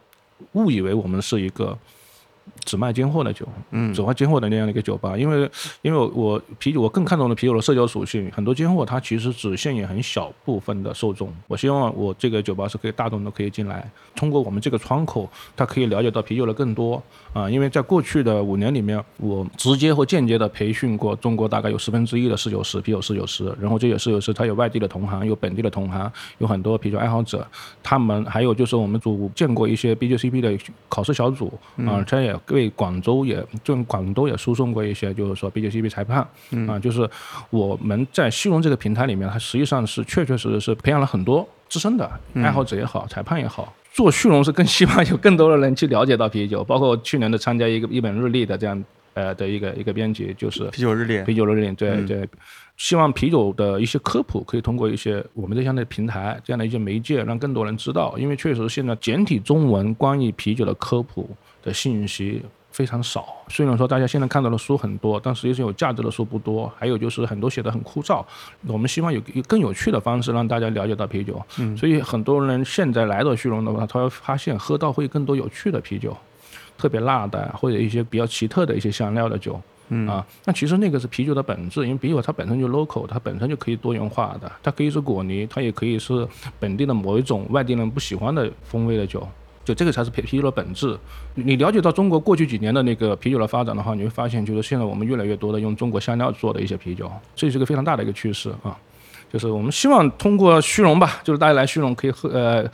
误以为我们是一个。只卖尖货的酒，嗯，只卖尖货的那样的一个酒吧，因为因为我啤酒我更看重的啤酒的社交属性，很多尖货它其实只限于很小部分的受众。我希望我这个酒吧是可以大众都可以进来，通过我们这个窗口，他可以了解到啤酒的更多啊。因为在过去的五年里面，我直接或间接的培训过中国大概有十分之一的侍酒师，啤酒侍酒师，然后这些侍酒师他有外地的同行，有本地的同行，有很多啤酒爱好者，他们还有就是我们组建过一些 BJCP 的考试小组啊，他也。为广州也就广东也输送过一些，就是说 BJCP 裁判啊，就是我们在西龙这个平台里面，它实际上是确确实实是培养了很多资深的爱好者也好，裁判也好。做虚荣是更希望有更多的人去了解到啤酒，包括去年的参加一个一本日历的这样呃的一个一个编辑，就是啤酒日历，啤酒日历，对对，希望啤酒的一些科普可以通过一些我们这样的平台这样的一些媒介，让更多人知道，因为确实现在简体中文关于啤酒的科普。的信息非常少。虽然说大家现在看到的书很多，但实际上有价值的书不多。还有就是很多写的很枯燥。我们希望有更有趣的方式让大家了解到啤酒。嗯，所以很多人现在来到旭龙的话，他会发现喝到会更多有趣的啤酒，特别辣的或者一些比较奇特的一些香料的酒。嗯啊，那其实那个是啤酒的本质，因为啤酒它本身就 local，它本身就可以多元化的，它可以是果泥，它也可以是本地的某一种外地人不喜欢的风味的酒，就这个才是啤啤酒的本质。你了解到中国过去几年的那个啤酒的发展的话，你会发现，就是现在我们越来越多的用中国香料做的一些啤酒，这是个非常大的一个趋势啊。就是我们希望通过虚荣吧，就是大家来虚荣可以喝呃。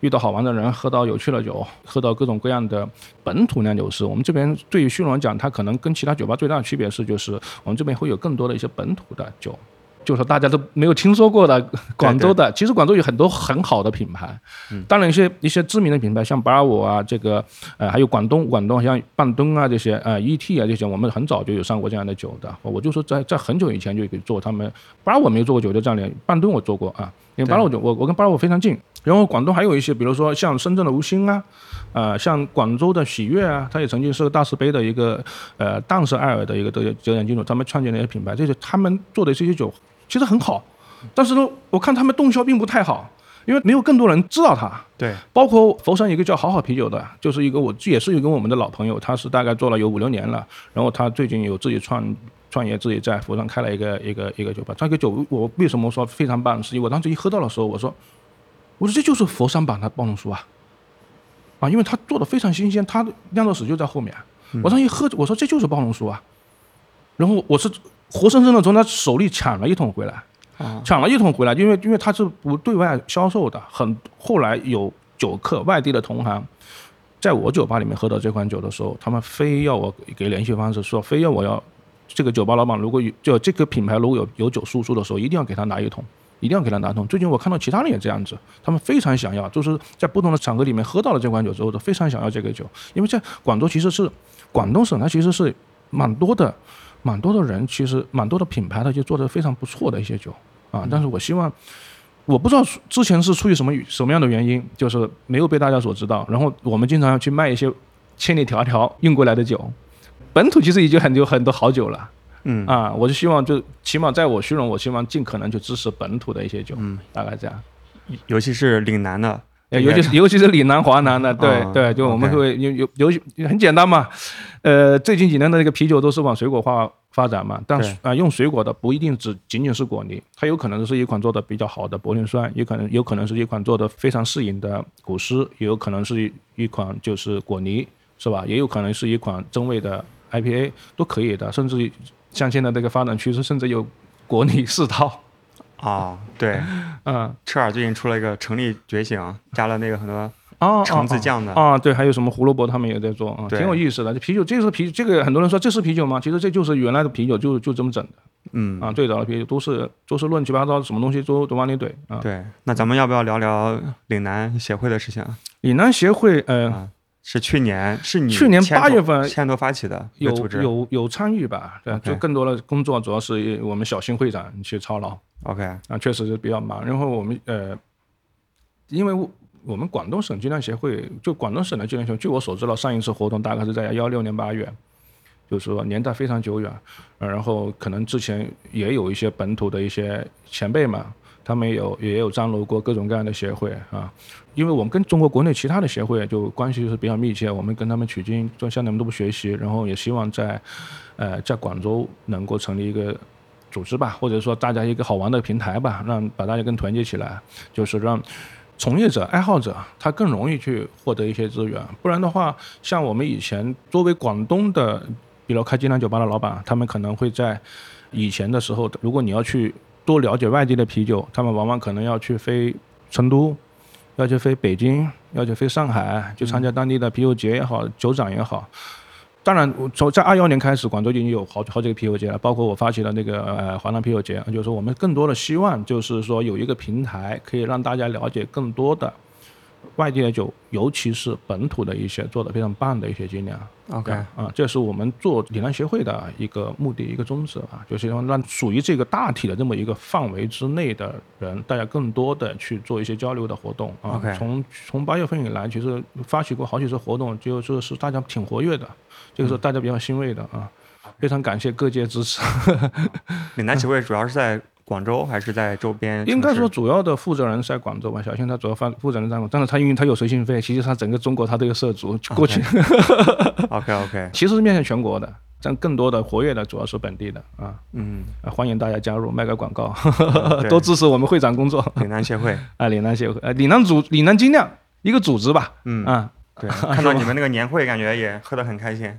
遇到好玩的人，喝到有趣的酒，喝到各种各样的本土酿酒师。我们这边对于虚荣讲，它可能跟其他酒吧最大的区别是，就是我们这边会有更多的一些本土的酒。就是大家都没有听说过的广州的，其实广州有很多很好的品牌，当然一些一些知名的品牌，像巴尔沃啊，这个呃还有广东广东像半吨啊这些呃 ET 啊这些，我们很早就有上过这样的酒的。我就说在在很久以前就给做他们，巴尔沃没有做过酒的这样半吨我做过啊，因为巴尔沃我我跟巴尔沃非常近，然后广东还有一些，比如说像深圳的吴兴啊，呃像广州的喜悦啊，它也曾经是个大师杯的一个呃当时艾尔的一个得得奖金主，他们创建的一些品牌，这些他们做的这些酒。其实很好，但是呢，我看他们动销并不太好，因为没有更多人知道它。对，包括佛山一个叫好好啤酒的，就是一个我也是一个我们的老朋友，他是大概做了有五六年了，然后他最近有自己创创业，自己在佛山开了一个一个一个酒吧。这个酒我为什么说非常棒？是因为我当时一喝到的时候，我说，我说这就是佛山版的暴龙叔啊，啊，因为他做的非常新鲜，他酿造史就在后面。我当时一喝，我说这就是暴龙叔啊，然后我是。活生生的从他手里抢了一桶回来，抢了一桶回来，因为因为他是不对外销售的，很后来有酒客外地的同行，在我酒吧里面喝到这款酒的时候，他们非要我给联系方式，说非要我要这个酒吧老板如果有就这个品牌如果有有酒输出的时候，一定要给他拿一桶，一定要给他拿通。最近我看到其他人也这样子，他们非常想要，就是在不同的场合里面喝到了这款酒之后，都非常想要这个酒，因为在广州其实是广东省，它其实是蛮多的。蛮多的人，其实蛮多的品牌，他就做的非常不错的一些酒啊。但是我希望，我不知道之前是出于什么什么样的原因，就是没有被大家所知道。然后我们经常要去卖一些千里迢迢运过来的酒，本土其实已经很有很多好酒了。嗯啊，我就希望就起码在我虚荣，我希望尽可能去支持本土的一些酒。嗯，大概这样。尤其是岭南的，尤其是尤其是岭南华南的，对对，就我们会有有有很简单嘛。呃，最近几年的那个啤酒都是往水果化发展嘛，但是啊，用水果的不一定只仅仅是果泥，它有可能是一款做的比较好的柏林酸，也可能有可能是一款做的非常适应的古诗，也有可能是一款就是果泥，是吧？也有可能是一款真味的 IPA 都可以的，甚至像现在这个发展趋势，甚至有国内四套。啊，对，嗯，车尔最近出了一个成立觉醒，加了那个很多。啊，橙子酱的啊，对，还有什么胡萝卜，他们也在做啊，挺有意思的。这啤酒，这是啤，这个很多人说这是啤酒吗？其实这就是原来的啤酒，就就这么整的。嗯，啊，最早的啤酒都是都是乱七八糟，什么东西都都往里怼啊。对，那咱们要不要聊聊岭南协会的事情？岭南协会，呃，是去年是你去年八月份牵头发起的，有有有参与吧？对，就更多的工作主要是我们小新会长去操劳。OK，啊，确实是比较忙。然后我们呃，因为。我们广东省计量协会，就广东省的计量协会，据我所知道，上一次活动大概是在幺六年八月，就是说年代非常久远。然后可能之前也有一些本土的一些前辈嘛，他们有也有张罗过各种各样的协会啊。因为我们跟中国国内其他的协会就关系是比较密切，我们跟他们取经，就向他们都不学习，然后也希望在呃在广州能够成立一个组织吧，或者说大家一个好玩的平台吧，让把大家更团结起来，就是让。从业者、爱好者，他更容易去获得一些资源。不然的话，像我们以前作为广东的，比如开金兰酒吧的老板，他们可能会在以前的时候，如果你要去多了解外地的啤酒，他们往往可能要去飞成都，要去飞北京，要去飞上海，去参加当地的啤酒节也好，酒展也好。当然，从在二幺年开始，广州已经有好好几个啤酒节了，包括我发起的那个呃华南啤酒节，就是说我们更多的希望就是说有一个平台可以让大家了解更多的外地的酒，尤其是本土的一些做的非常棒的一些精酿。OK 啊，这是我们做岭南协会的一个目的、一个宗旨啊，就是说让属于这个大体的这么一个范围之内的人，大家更多的去做一些交流的活动啊。从从八月份以来，其实发起过好几次活动，就就是大家挺活跃的，这个是大家比较欣慰的啊。非常感谢各界支持。岭南协会主要是在广州还是在周边？应该说主要的负责人是在广州吧。小新他主要负负责人在广州，但是他因为他有随行费，其实他整个中国他都有涉足过去。OK OK，其实是面向全国的，但更多的活跃的主要是本地的啊。嗯，欢迎大家加入，卖个广告，多支持我们会长工作。岭南协会 啊，岭南协会，呃，岭南组岭南精酿一个组织吧。嗯啊，对，看到你们那个年会，感觉也喝得很开心。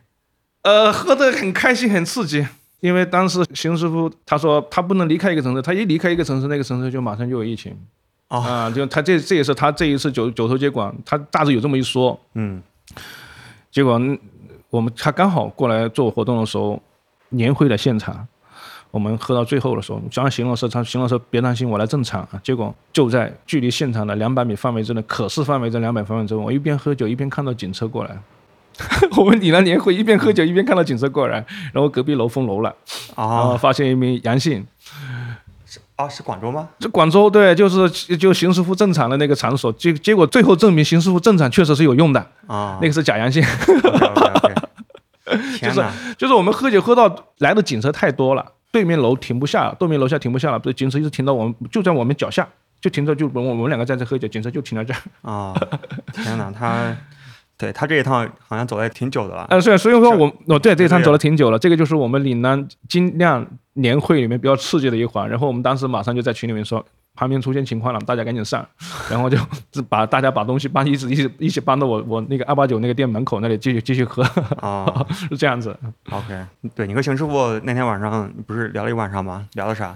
呃，喝得很开心，很刺激。因为当时邢师傅他说他不能离开一个城市，他一离开一个城市，那个城市就马上就有疫情。啊，就他这这也是他这一次九九头接管，他大致有这么一说。嗯。结果我们他刚好过来做活动的时候，年会的现场，我们喝到最后的时候，叫邢老师，他邢老师别担心，我来正常啊。结果就在距离现场的两百米范围之内，可视范围在两百范围之内，我一边喝酒一边看到警车过来。我们李南年会一边喝酒一边看到警车过来，然后隔壁楼封楼了，啊，发现一名阳性，是啊，是广州吗？这广州对，就是就邢师傅正常的那个场所，结结果最后证明邢师傅正常确实是有用的啊，那个是假阳性，就是就是我们喝酒喝到来的警车太多了，对面楼停不下，对面楼下停不下了，不是警车一直停到我们就在我们脚下，就停着就我我们两个在这喝酒，警车就停在这儿。啊，天哪，他。对他这一趟好像走的挺久的了，呃，是，所以说我哦，对，这一趟走了挺久了，这个就是我们岭南精酿年会里面比较刺激的一环。然后我们当时马上就在群里面说，旁边出现情况了，大家赶紧上，然后就把大家把东西搬一直一直一起搬到我我那个二八九那个店门口那里继续继续喝啊，是这样子。OK，对你和邢师傅那天晚上不是聊了一晚上吗？聊了啥？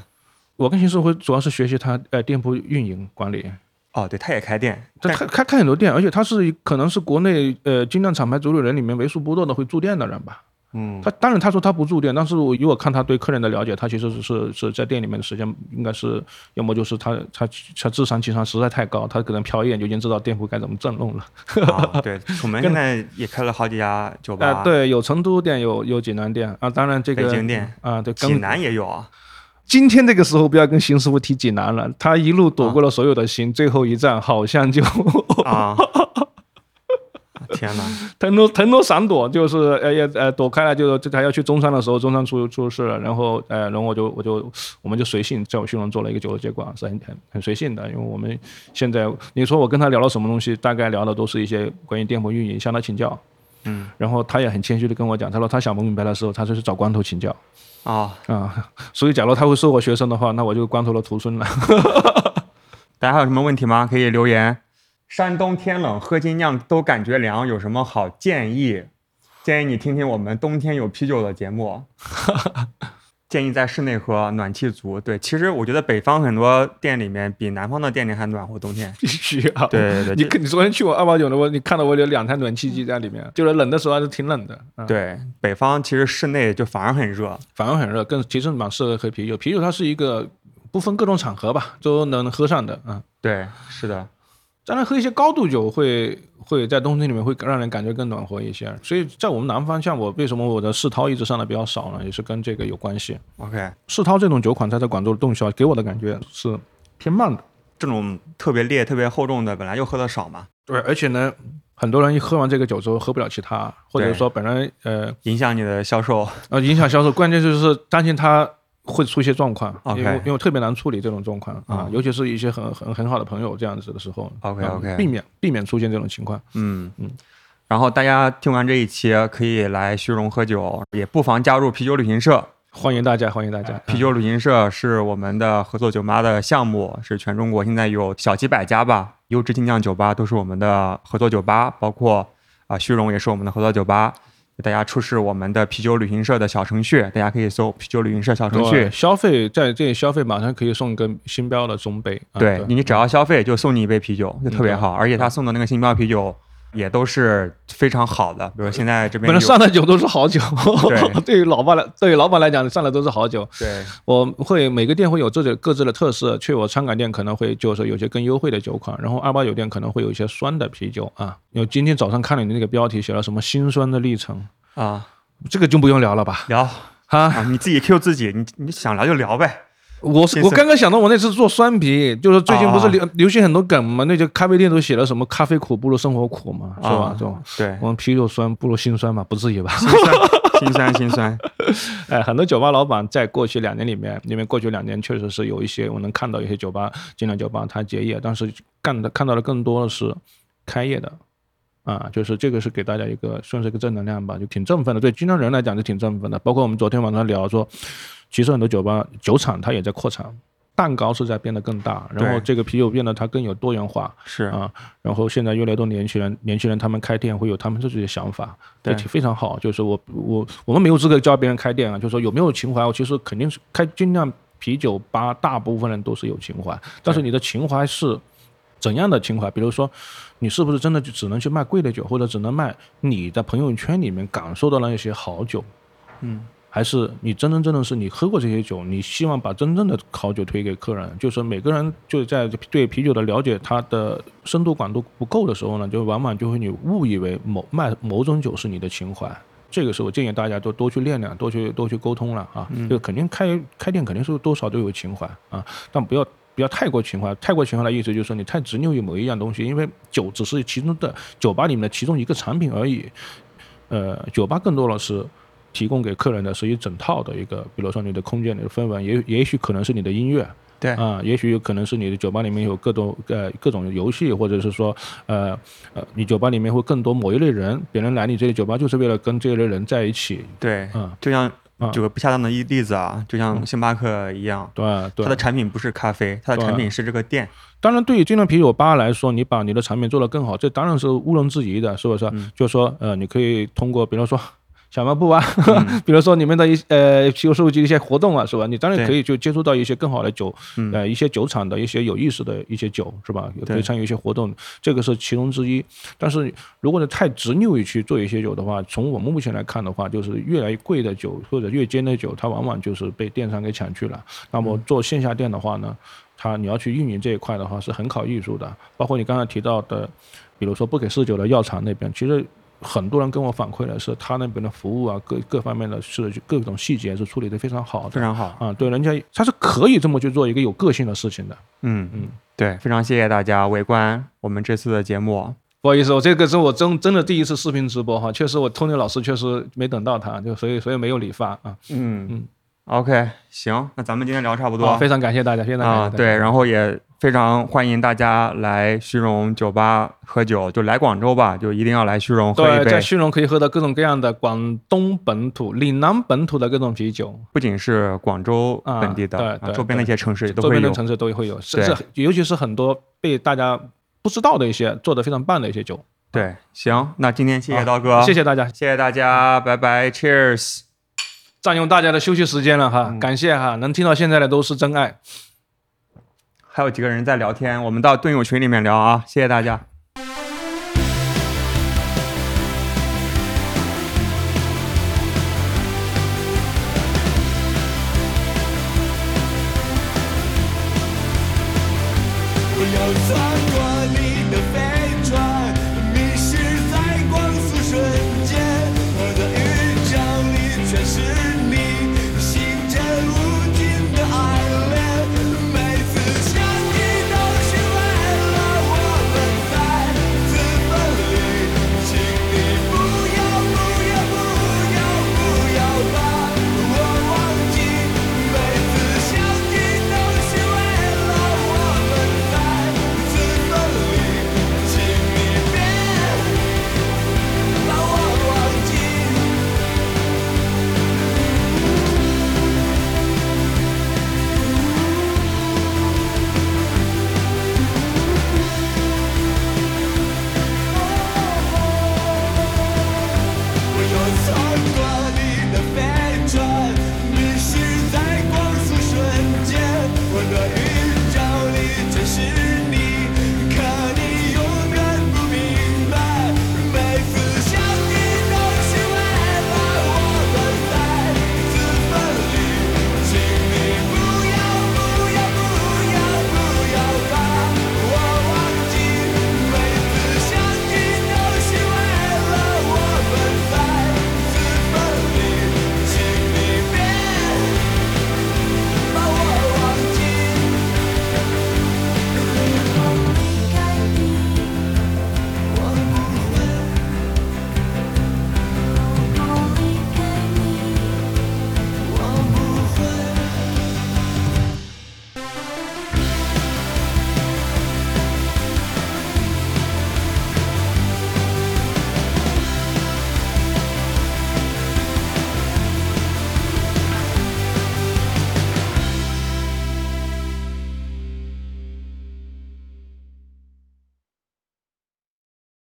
我跟邢师傅主要是学习他呃店铺运营管理。哦，对，他也开店，他开开很多店，而且他是可能是国内呃精酿厂牌主理人里面为数不多的会驻店的人吧。嗯，他当然他说他不驻店，但是我以我看他对客人的了解，他其实是是是在店里面的时间应该是要么就是他他他智商情商实在太高，他可能瞟一眼就已经知道店铺该怎么整弄了。对，楚门现在也开了好几家酒吧。对，有成都店，有有济南店啊，当然这个北京店啊，对，济南也有啊。今天这个时候不要跟邢师傅提济南了，他一路躲过了所有的邢，最后一站好像就啊，天哪，腾挪腾挪闪躲，就是呃也呃躲开了，就是他要去中山的时候，中山出出事了，然后呃然后我就我就我们就随性在我训龙做了一个九头接管，是很很很随性的，因为我们现在你说我跟他聊了什么东西，大概聊的都是一些关于店铺运营，向他请教，嗯，然后他也很谦虚的跟我讲，他说他想不明白的时候，他就是找光头请教。啊啊！所以，假如他会收我学生的话，那我就光头了徒孙了。大家还有什么问题吗？可以留言。山东天冷，喝金酿都感觉凉，有什么好建议？建议你听听我们冬天有啤酒的节目。建议在室内喝，暖气足。对，其实我觉得北方很多店里面比南方的店里还暖和，冬天必须啊。对对对，你你昨天去我二八九的我，你看到我有两台暖气机在里面，就是冷的时候还是挺冷的。对，北方其实室内就反而很热，反而很热，更其实蛮适合喝啤酒。啤酒它是一个不分各种场合吧，都能喝上的。嗯，对，是的。当然，喝一些高度酒会会在冬天里面会让人感觉更暖和一些。所以在我们南方，像我为什么我的世涛一直上的比较少呢？也是跟这个有关系。OK，世涛这种酒款，它在广州的动销给我的感觉是偏慢的。这种特别烈、特别厚重的，本来就喝的少嘛。对，而且呢，很多人一喝完这个酒之后喝不了其他，或者说本来呃影响你的销售。呃，影响销售，关键就是担心它。会出一些状况，因为因为特别难处理这种状况啊，尤其是一些很很很好的朋友这样子的时候，OK OK，避免避免出现这种情况。嗯嗯，然后大家听完这一期可以来虚荣喝酒，也不妨加入啤酒旅行社，欢迎大家，欢迎大家。啤酒旅行社是我们的合作酒吧的项目，是全中国现在有小几百家吧，优质精酿酒吧都是我们的合作酒吧，包括啊虚荣也是我们的合作酒吧。给大家出示我们的啤酒旅行社的小程序，大家可以搜啤酒旅行社小程序，消费在这里消费马上可以送一个星标的中杯。对你只要消费就送你一杯啤酒，就特别好。而且他送的那个星标啤酒，也都是非常好的。比如现在这边，本来上的酒都是好酒，对，对于老板来，对于老板来讲，上的都是好酒。对，我会每个店会有自己各自的特色。去我餐馆店可能会就是有些更优惠的酒款，然后二八酒店可能会有一些酸的啤酒啊。因为今天早上看了你那个标题，写了什么辛酸的历程啊，这个就不用聊了吧？聊啊，你自己 Q 自己，你你想聊就聊呗。我我刚刚想到，我那次做酸啤，就是最近不是流流行很多梗嘛？那些咖啡店都写了什么“咖啡苦不如生活苦”嘛，是吧？这种对，我们啤酒酸不如心酸嘛？不至于吧？心酸，心酸，心酸。哎，很多酒吧老板在过去两年里面，因为过去两年确实是有一些我能看到一些酒吧，精酿酒吧它结业，但是干的看到的更多的是开业的。啊，就是这个是给大家一个算是一个正能量吧，就挺振奋的。对经常人来讲就挺振奋的。包括我们昨天晚上聊说，其实很多酒吧酒厂它也在扩产，蛋糕是在变得更大，然后这个啤酒变得它更有多元化。是啊，然后现在越来越多年轻人，年轻人他们开店会有他们自己的想法，对，非常好。就是我我我们没有资格教别人开店啊，就是说有没有情怀，我其实肯定是开尽量啤酒吧，大部分人都是有情怀，但是你的情怀是。怎样的情怀？比如说，你是不是真的就只能去卖贵的酒，或者只能卖你在朋友圈里面感受到那些好酒？嗯，还是你真真正正是你喝过这些酒，你希望把真正的好酒推给客人？就是每个人就在对啤酒的了解，它的深度广度不够的时候呢，就往往就会你误以为某卖某种酒是你的情怀。这个是我建议大家都多去练练，多去多去沟通了啊。就肯定开开店肯定是多少都有情怀啊，但不要。不要太过情怀，太过情怀的意思就是说你太执拗于某一样东西，因为酒只是其中的酒吧里面的其中一个产品而已。呃，酒吧更多的是提供给客人的是一整套的一个，比如说你的空间、你的氛围，也也许可能是你的音乐，对啊，也许有可能是你的酒吧里面有各种呃各种游戏，或者是说呃呃你酒吧里面会更多某一类人，别人来你这里酒吧就是为了跟这一类人在一起，对，嗯，就像。举个不恰当的一例子啊，就像星巴克一样，对，它的产品不是咖啡，它的产品是这个店。当然，对于精酿啤酒吧来说，你把你的产品做得更好，这当然是毋庸置疑的，是不是？就是说，呃，你可以通过，比如说。小卖部啊，比如说你们的一呃啤酒收集一些活动啊，是吧？你当然可以就接触到一些更好的酒，呃，一些酒厂的一些有意思的一些酒，是吧？也可以参与一些活动，这个是其中之一。但是如果你太执拗于去做一些酒的话，从我们目前来看的话，就是越来越贵的酒或者越尖的酒，它往往就是被电商给抢去了。那么做线下店的话呢，它你要去运营这一块的话是很考艺术的。包括你刚才提到的，比如说不给试酒的药厂那边，其实。很多人跟我反馈的是，他那边的服务啊，各各方面的是各种细节是处理的非常好，非常好啊。对，人家他是可以这么去做一个有个性的事情的。嗯嗯，对，非常谢谢大家围观我们这次的节目。不好意思，我这个是我真真的第一次视频直播哈，确实我托尼老师确实没等到他，就所以所以没有理发啊。嗯嗯，OK，行，那咱们今天聊差不多，非常感谢大家，非常感谢。对，然后也。非常欢迎大家来虚荣酒吧喝酒，就来广州吧，就一定要来虚荣喝一杯。对，在虚荣可以喝到各种各样的广东本土、岭南本土的各种啤酒，不仅是广州本地的，对，周边的一些城市都会有。周边的城市都会有，甚至尤其是很多被大家不知道的一些做的非常棒的一些酒。对，行，那今天谢谢刀哥，谢谢大家，谢谢大家，拜拜，Cheers！占用大家的休息时间了哈，感谢哈，能听到现在的都是真爱。还有几个人在聊天，我们到队友群里面聊啊！谢谢大家。